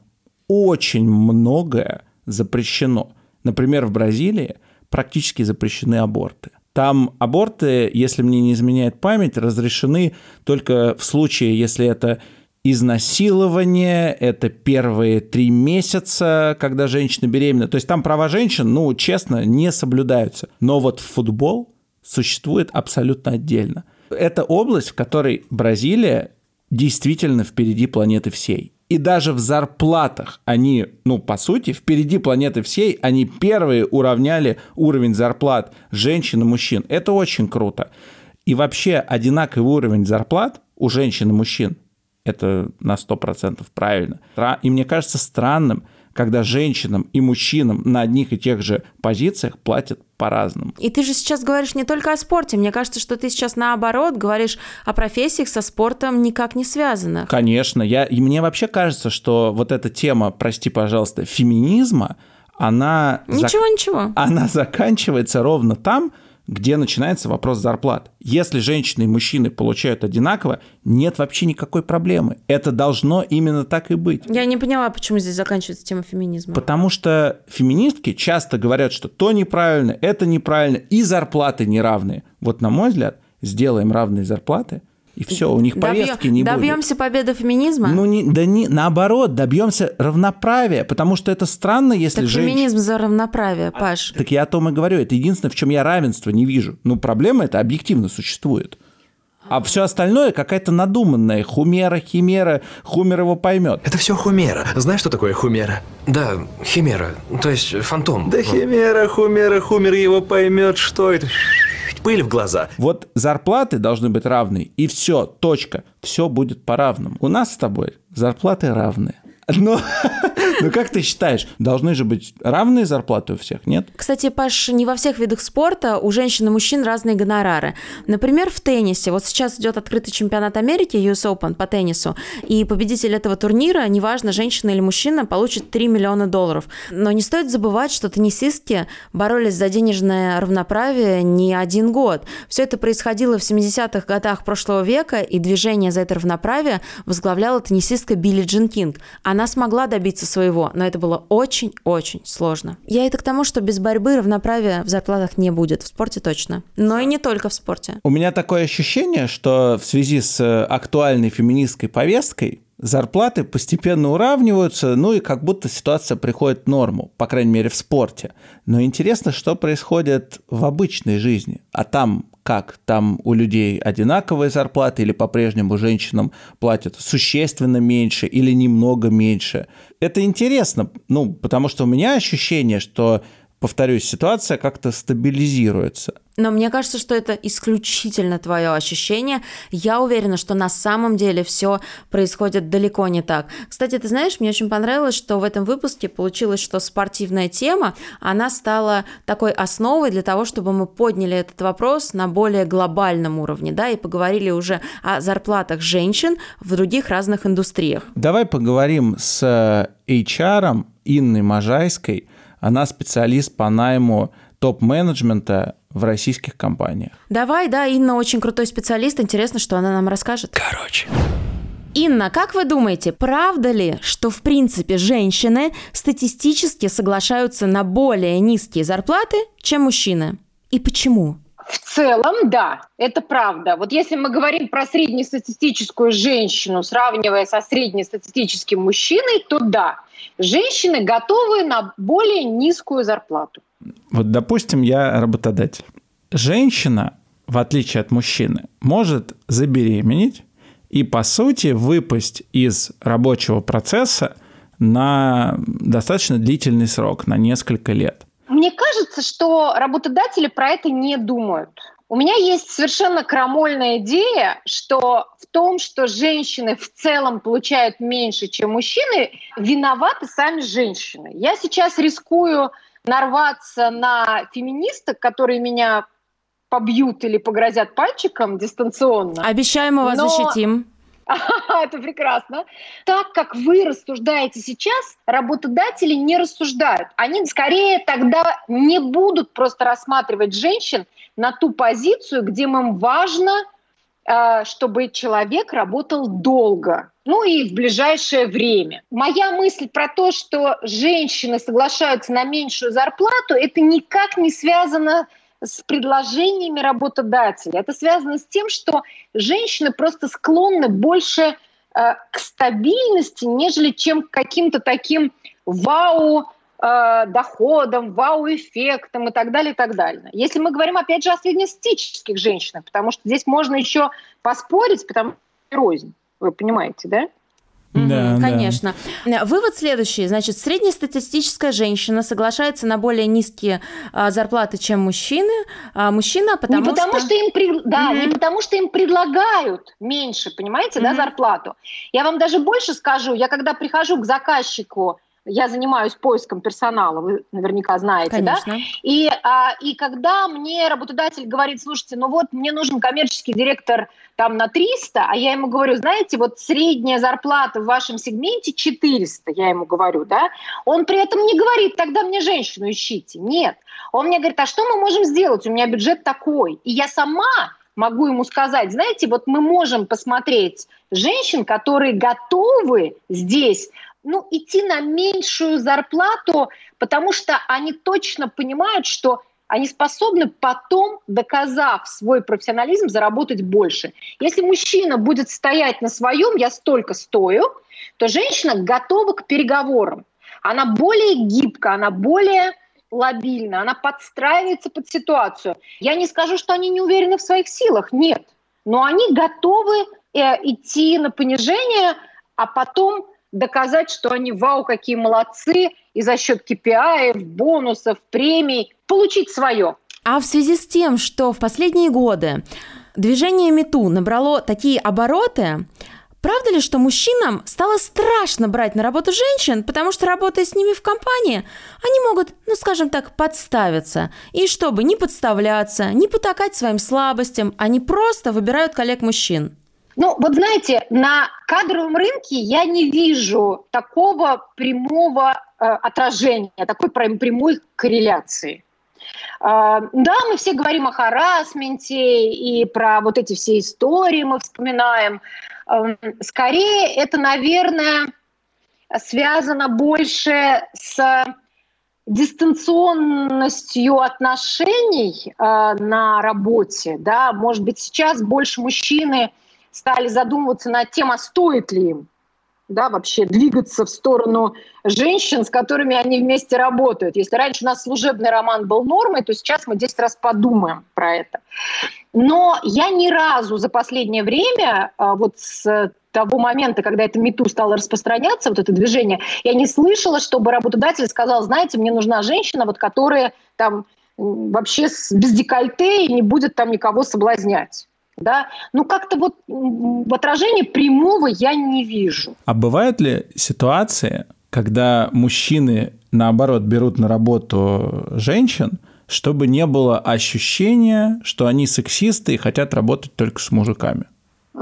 очень многое запрещено. Например, в Бразилии практически запрещены аборты. Там аборты, если мне не изменяет память, разрешены только в случае, если это изнасилование, это первые три месяца, когда женщина беременна. То есть там права женщин, ну, честно, не соблюдаются. Но вот футбол существует абсолютно отдельно. Это область, в которой Бразилия действительно впереди планеты всей. И даже в зарплатах они, ну, по сути, впереди планеты всей, они первые уравняли уровень зарплат женщин и мужчин. Это очень круто. И вообще одинаковый уровень зарплат у женщин и мужчин это на 100% правильно. И мне кажется странным, когда женщинам и мужчинам на одних и тех же позициях платят по-разному. И ты же сейчас говоришь не только о спорте. Мне кажется, что ты сейчас наоборот говоришь о профессиях со спортом никак не связанных. Конечно. Я, и мне вообще кажется, что вот эта тема, прости, пожалуйста, феминизма, она... Ничего, зак... ничего. Она заканчивается ровно там, где начинается вопрос зарплат. Если женщины и мужчины получают одинаково, нет вообще никакой проблемы. Это должно именно так и быть. Я не поняла, почему здесь заканчивается тема феминизма. Потому что феминистки часто говорят, что то неправильно, это неправильно, и зарплаты неравные. Вот на мой взгляд, сделаем равные зарплаты – и все, у них повестки Добьем, не будет. Добьемся победы феминизма? Ну, не, да не, наоборот, добьемся равноправия, потому что это странно, если так женщина... феминизм за равноправие, Паш. Так я о том и говорю, это единственное, в чем я равенство не вижу. Ну, проблема это объективно существует. А все остальное какая-то надуманная хумера, химера, Хумер его поймет. Это все хумера. Знаешь, что такое хумера? Да, химера, то есть фантом. Да химера, хумера, хумер его поймет, что это пыль в глаза. Вот зарплаты должны быть равны, и все, точка. Все будет по-равному. У нас с тобой зарплаты равные. Но, ну как ты считаешь, должны же быть равные зарплаты у всех, нет? Кстати, Паш, не во всех видах спорта у женщин и мужчин разные гонорары. Например, в теннисе. Вот сейчас идет открытый чемпионат Америки, US Open по теннису, и победитель этого турнира, неважно, женщина или мужчина, получит 3 миллиона долларов. Но не стоит забывать, что теннисистки боролись за денежное равноправие не один год. Все это происходило в 70-х годах прошлого века, и движение за это равноправие возглавляла теннисистка Билли Джин Кинг. Она смогла добиться своего, но это было очень-очень сложно. Я это к тому, что без борьбы равноправия в зарплатах не будет. В спорте точно. Но и не только в спорте. У меня такое ощущение, что в связи с э, актуальной феминистской повесткой зарплаты постепенно уравниваются, ну и как будто ситуация приходит в норму, по крайней мере в спорте. Но интересно, что происходит в обычной жизни. А там как там у людей одинаковые зарплаты или по-прежнему женщинам платят существенно меньше или немного меньше. Это интересно, ну, потому что у меня ощущение, что повторюсь, ситуация как-то стабилизируется. Но мне кажется, что это исключительно твое ощущение. Я уверена, что на самом деле все происходит далеко не так. Кстати, ты знаешь, мне очень понравилось, что в этом выпуске получилось, что спортивная тема, она стала такой основой для того, чтобы мы подняли этот вопрос на более глобальном уровне, да, и поговорили уже о зарплатах женщин в других разных индустриях. Давай поговорим с HR Инной Можайской, она специалист по найму топ-менеджмента в российских компаниях. Давай, да, Инна очень крутой специалист, интересно, что она нам расскажет. Короче. Инна, как вы думаете, правда ли, что в принципе женщины статистически соглашаются на более низкие зарплаты, чем мужчины? И почему? В целом, да, это правда. Вот если мы говорим про среднестатистическую женщину, сравнивая со среднестатистическим мужчиной, то да, женщины готовы на более низкую зарплату. Вот, допустим, я работодатель. Женщина, в отличие от мужчины, может забеременеть и, по сути, выпасть из рабочего процесса на достаточно длительный срок, на несколько лет. Мне кажется, что работодатели про это не думают. У меня есть совершенно крамольная идея, что в том, что женщины в целом получают меньше, чем мужчины, виноваты сами женщины. Я сейчас рискую нарваться на феминисток, которые меня побьют или погрозят пальчиком дистанционно. Обещаем, мы вас но... защитим. Это прекрасно. Так как вы рассуждаете сейчас, работодатели не рассуждают. Они скорее тогда не будут просто рассматривать женщин на ту позицию, где им важно, э, чтобы человек работал долго, ну и в ближайшее время. Моя мысль про то, что женщины соглашаются на меньшую зарплату, это никак не связано с с предложениями работодателя. Это связано с тем, что женщины просто склонны больше э, к стабильности, нежели чем к каким-то таким вау э, доходам, вау-эффектам и так далее, и так далее. Если мы говорим, опять же, о среднестатистических женщинах, потому что здесь можно еще поспорить, потому что рознь, вы понимаете, да? Да, конечно. Да. Вывод следующий. Значит, среднестатистическая женщина соглашается на более низкие а, зарплаты, чем мужчины. А мужчина, потому, не потому что... что им при... да, mm-hmm. не потому что им предлагают меньше, понимаете, mm-hmm. да, зарплату. Я вам даже больше скажу. Я когда прихожу к заказчику я занимаюсь поиском персонала, вы наверняка знаете, Конечно. да? И, а, и когда мне работодатель говорит, слушайте, ну вот мне нужен коммерческий директор там на 300, а я ему говорю, знаете, вот средняя зарплата в вашем сегменте 400, я ему говорю, да? Он при этом не говорит, тогда мне женщину ищите. Нет. Он мне говорит, а что мы можем сделать? У меня бюджет такой. И я сама могу ему сказать, знаете, вот мы можем посмотреть женщин, которые готовы здесь ну, идти на меньшую зарплату, потому что они точно понимают, что они способны потом, доказав свой профессионализм, заработать больше. Если мужчина будет стоять на своем, я столько стою, то женщина готова к переговорам. Она более гибкая, она более лобильна, она подстраивается под ситуацию. Я не скажу, что они не уверены в своих силах, нет. Но они готовы э, идти на понижение, а потом доказать, что они вау, какие молодцы, и за счет KPI, бонусов, премий получить свое. А в связи с тем, что в последние годы движение МИТУ набрало такие обороты, Правда ли, что мужчинам стало страшно брать на работу женщин, потому что, работая с ними в компании, они могут, ну скажем так, подставиться. И чтобы не подставляться, не потакать своим слабостям, они просто выбирают коллег-мужчин. Ну, вот знаете, на кадровом рынке я не вижу такого прямого э, отражения, такой прямой корреляции. Э, да, мы все говорим о харасменте и про вот эти все истории мы вспоминаем. Э, скорее, это, наверное, связано больше с дистанционностью отношений э, на работе, да, может быть, сейчас больше мужчины стали задумываться над тем, а стоит ли им да, вообще двигаться в сторону женщин, с которыми они вместе работают. Если раньше у нас служебный роман был нормой, то сейчас мы 10 раз подумаем про это. Но я ни разу за последнее время, а, вот с того момента, когда это МИТУ стало распространяться, вот это движение, я не слышала, чтобы работодатель сказал, знаете, мне нужна женщина, вот которая там вообще без декольте и не будет там никого соблазнять да, ну как-то вот в отражении прямого я не вижу. А бывают ли ситуации, когда мужчины, наоборот, берут на работу женщин, чтобы не было ощущения, что они сексисты и хотят работать только с мужиками?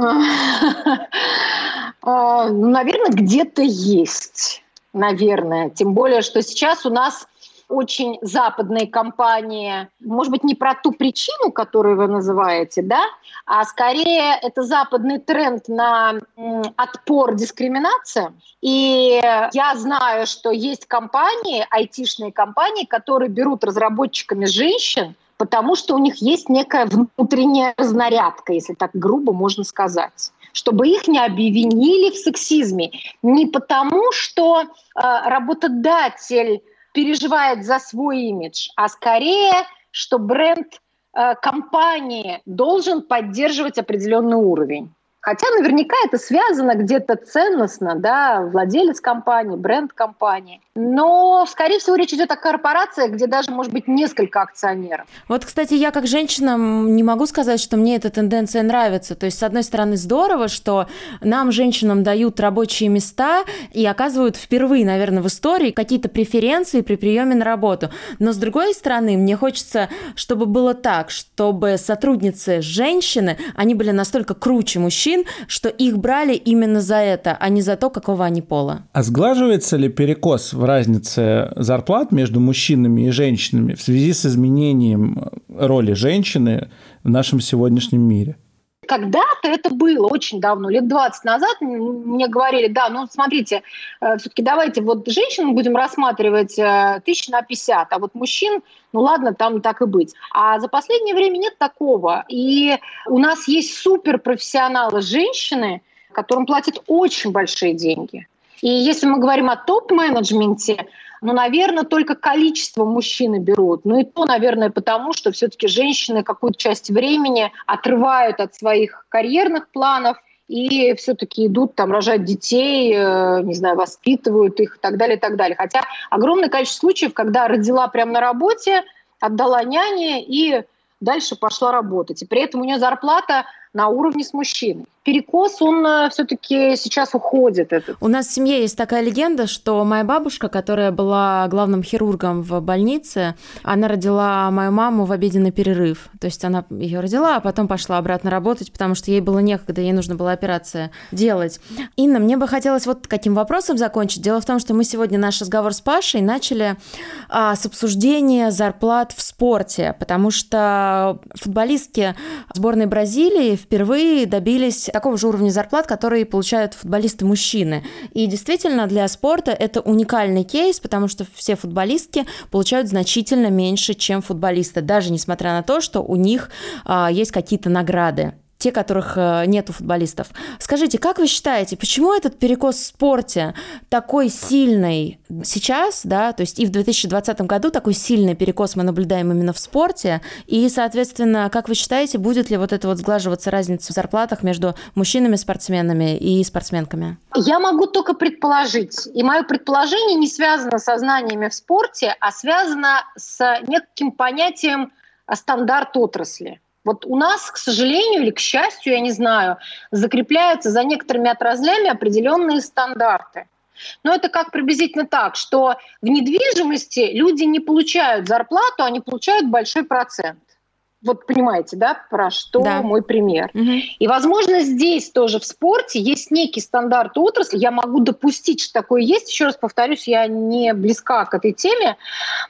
А, ну, наверное, где-то есть. Наверное. Тем более, что сейчас у нас очень западные компании, может быть, не про ту причину, которую вы называете, да, а скорее это западный тренд на отпор дискриминации. И я знаю, что есть компании, айтишные компании, которые берут разработчиками женщин, потому что у них есть некая внутренняя разнарядка, если так грубо можно сказать чтобы их не обвинили в сексизме. Не потому, что э, работодатель переживает за свой имидж, а скорее, что бренд э, компании должен поддерживать определенный уровень. Хотя наверняка это связано где-то ценностно, да, владелец компании, бренд компании. Но, скорее всего, речь идет о корпорациях, где даже, может быть, несколько акционеров. Вот, кстати, я как женщина не могу сказать, что мне эта тенденция нравится. То есть, с одной стороны, здорово, что нам, женщинам, дают рабочие места и оказывают впервые, наверное, в истории какие-то преференции при приеме на работу. Но, с другой стороны, мне хочется, чтобы было так, чтобы сотрудницы женщины, они были настолько круче мужчин, что их брали именно за это, а не за то, какого они пола. А сглаживается ли перекос в разнице зарплат между мужчинами и женщинами в связи с изменением роли женщины в нашем сегодняшнем мире? Когда-то это было очень давно, лет 20 назад мне говорили, да, ну смотрите, э, все-таки давайте вот женщин будем рассматривать э, тысяч на 50, а вот мужчин, ну ладно, там так и быть. А за последнее время нет такого. И у нас есть суперпрофессионалы женщины, которым платят очень большие деньги. И если мы говорим о топ-менеджменте, ну, наверное, только количество мужчины берут. Ну и то, наверное, потому, что все-таки женщины какую-то часть времени отрывают от своих карьерных планов и все-таки идут там рожать детей, э, не знаю, воспитывают их и так далее, и так далее. Хотя огромное количество случаев, когда родила прямо на работе, отдала няне и дальше пошла работать. И при этом у нее зарплата на уровне с мужчиной. Перекос, он э, все-таки сейчас уходит. Этот. У нас в семье есть такая легенда, что моя бабушка, которая была главным хирургом в больнице, она родила мою маму в обеденный перерыв. То есть она ее родила, а потом пошла обратно работать, потому что ей было некогда, ей нужно было операция делать. Инна, мне бы хотелось вот каким вопросом закончить. Дело в том, что мы сегодня наш разговор с Пашей начали а, с обсуждения зарплат в спорте, потому что футболистки сборной Бразилии впервые добились такого же уровня зарплат, которые получают футболисты-мужчины. И действительно, для спорта это уникальный кейс, потому что все футболистки получают значительно меньше, чем футболисты, даже несмотря на то, что у них а, есть какие-то награды те, которых э, нет у футболистов. Скажите, как вы считаете, почему этот перекос в спорте такой сильный сейчас, да, то есть и в 2020 году такой сильный перекос мы наблюдаем именно в спорте, и, соответственно, как вы считаете, будет ли вот это вот сглаживаться разница в зарплатах между мужчинами-спортсменами и спортсменками? Я могу только предположить, и мое предположение не связано со знаниями в спорте, а связано с неким понятием стандарт отрасли. Вот у нас, к сожалению или к счастью, я не знаю, закрепляются за некоторыми отраслями определенные стандарты. Но это как приблизительно так, что в недвижимости люди не получают зарплату, они получают большой процент. Вот понимаете, да, про что да. мой пример. Угу. И, возможно, здесь тоже в спорте есть некий стандарт отрасли. Я могу допустить, что такое есть. Еще раз повторюсь, я не близка к этой теме.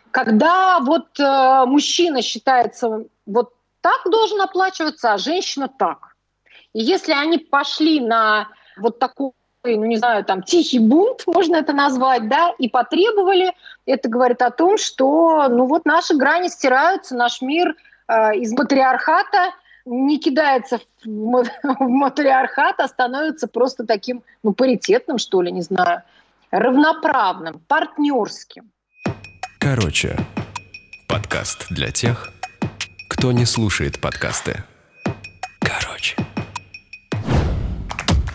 Когда вот э, мужчина считается вот так должен оплачиваться, а женщина так. И если они пошли на вот такой ну не знаю, там тихий бунт, можно это назвать, да, и потребовали, это говорит о том, что, ну вот наши грани стираются, наш мир э, из матриархата не кидается в, в матриархат, а становится просто таким, ну, паритетным, что ли, не знаю, равноправным, партнерским. Короче, подкаст для тех, кто не слушает подкасты. Короче.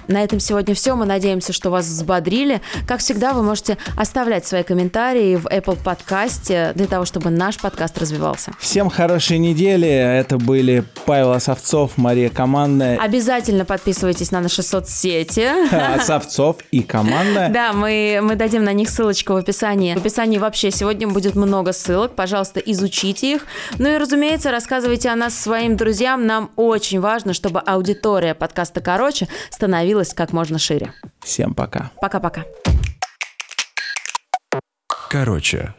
На этом сегодня все. Мы надеемся, что вас взбодрили. Как всегда, вы можете оставлять свои комментарии в Apple подкасте для того, чтобы наш подкаст развивался. Всем хорошей недели. Это были Павел Осовцов, Мария Командная. Обязательно подписывайтесь на наши соцсети. Осовцов и Командная. Да, мы, мы дадим на них ссылочку в описании. В описании вообще сегодня будет много ссылок. Пожалуйста, изучите их. Ну и, разумеется, рассказывайте о нас своим друзьям. Нам очень важно, чтобы аудитория подкаста «Короче» становилась становилась как можно шире. Всем пока. Пока-пока. Короче,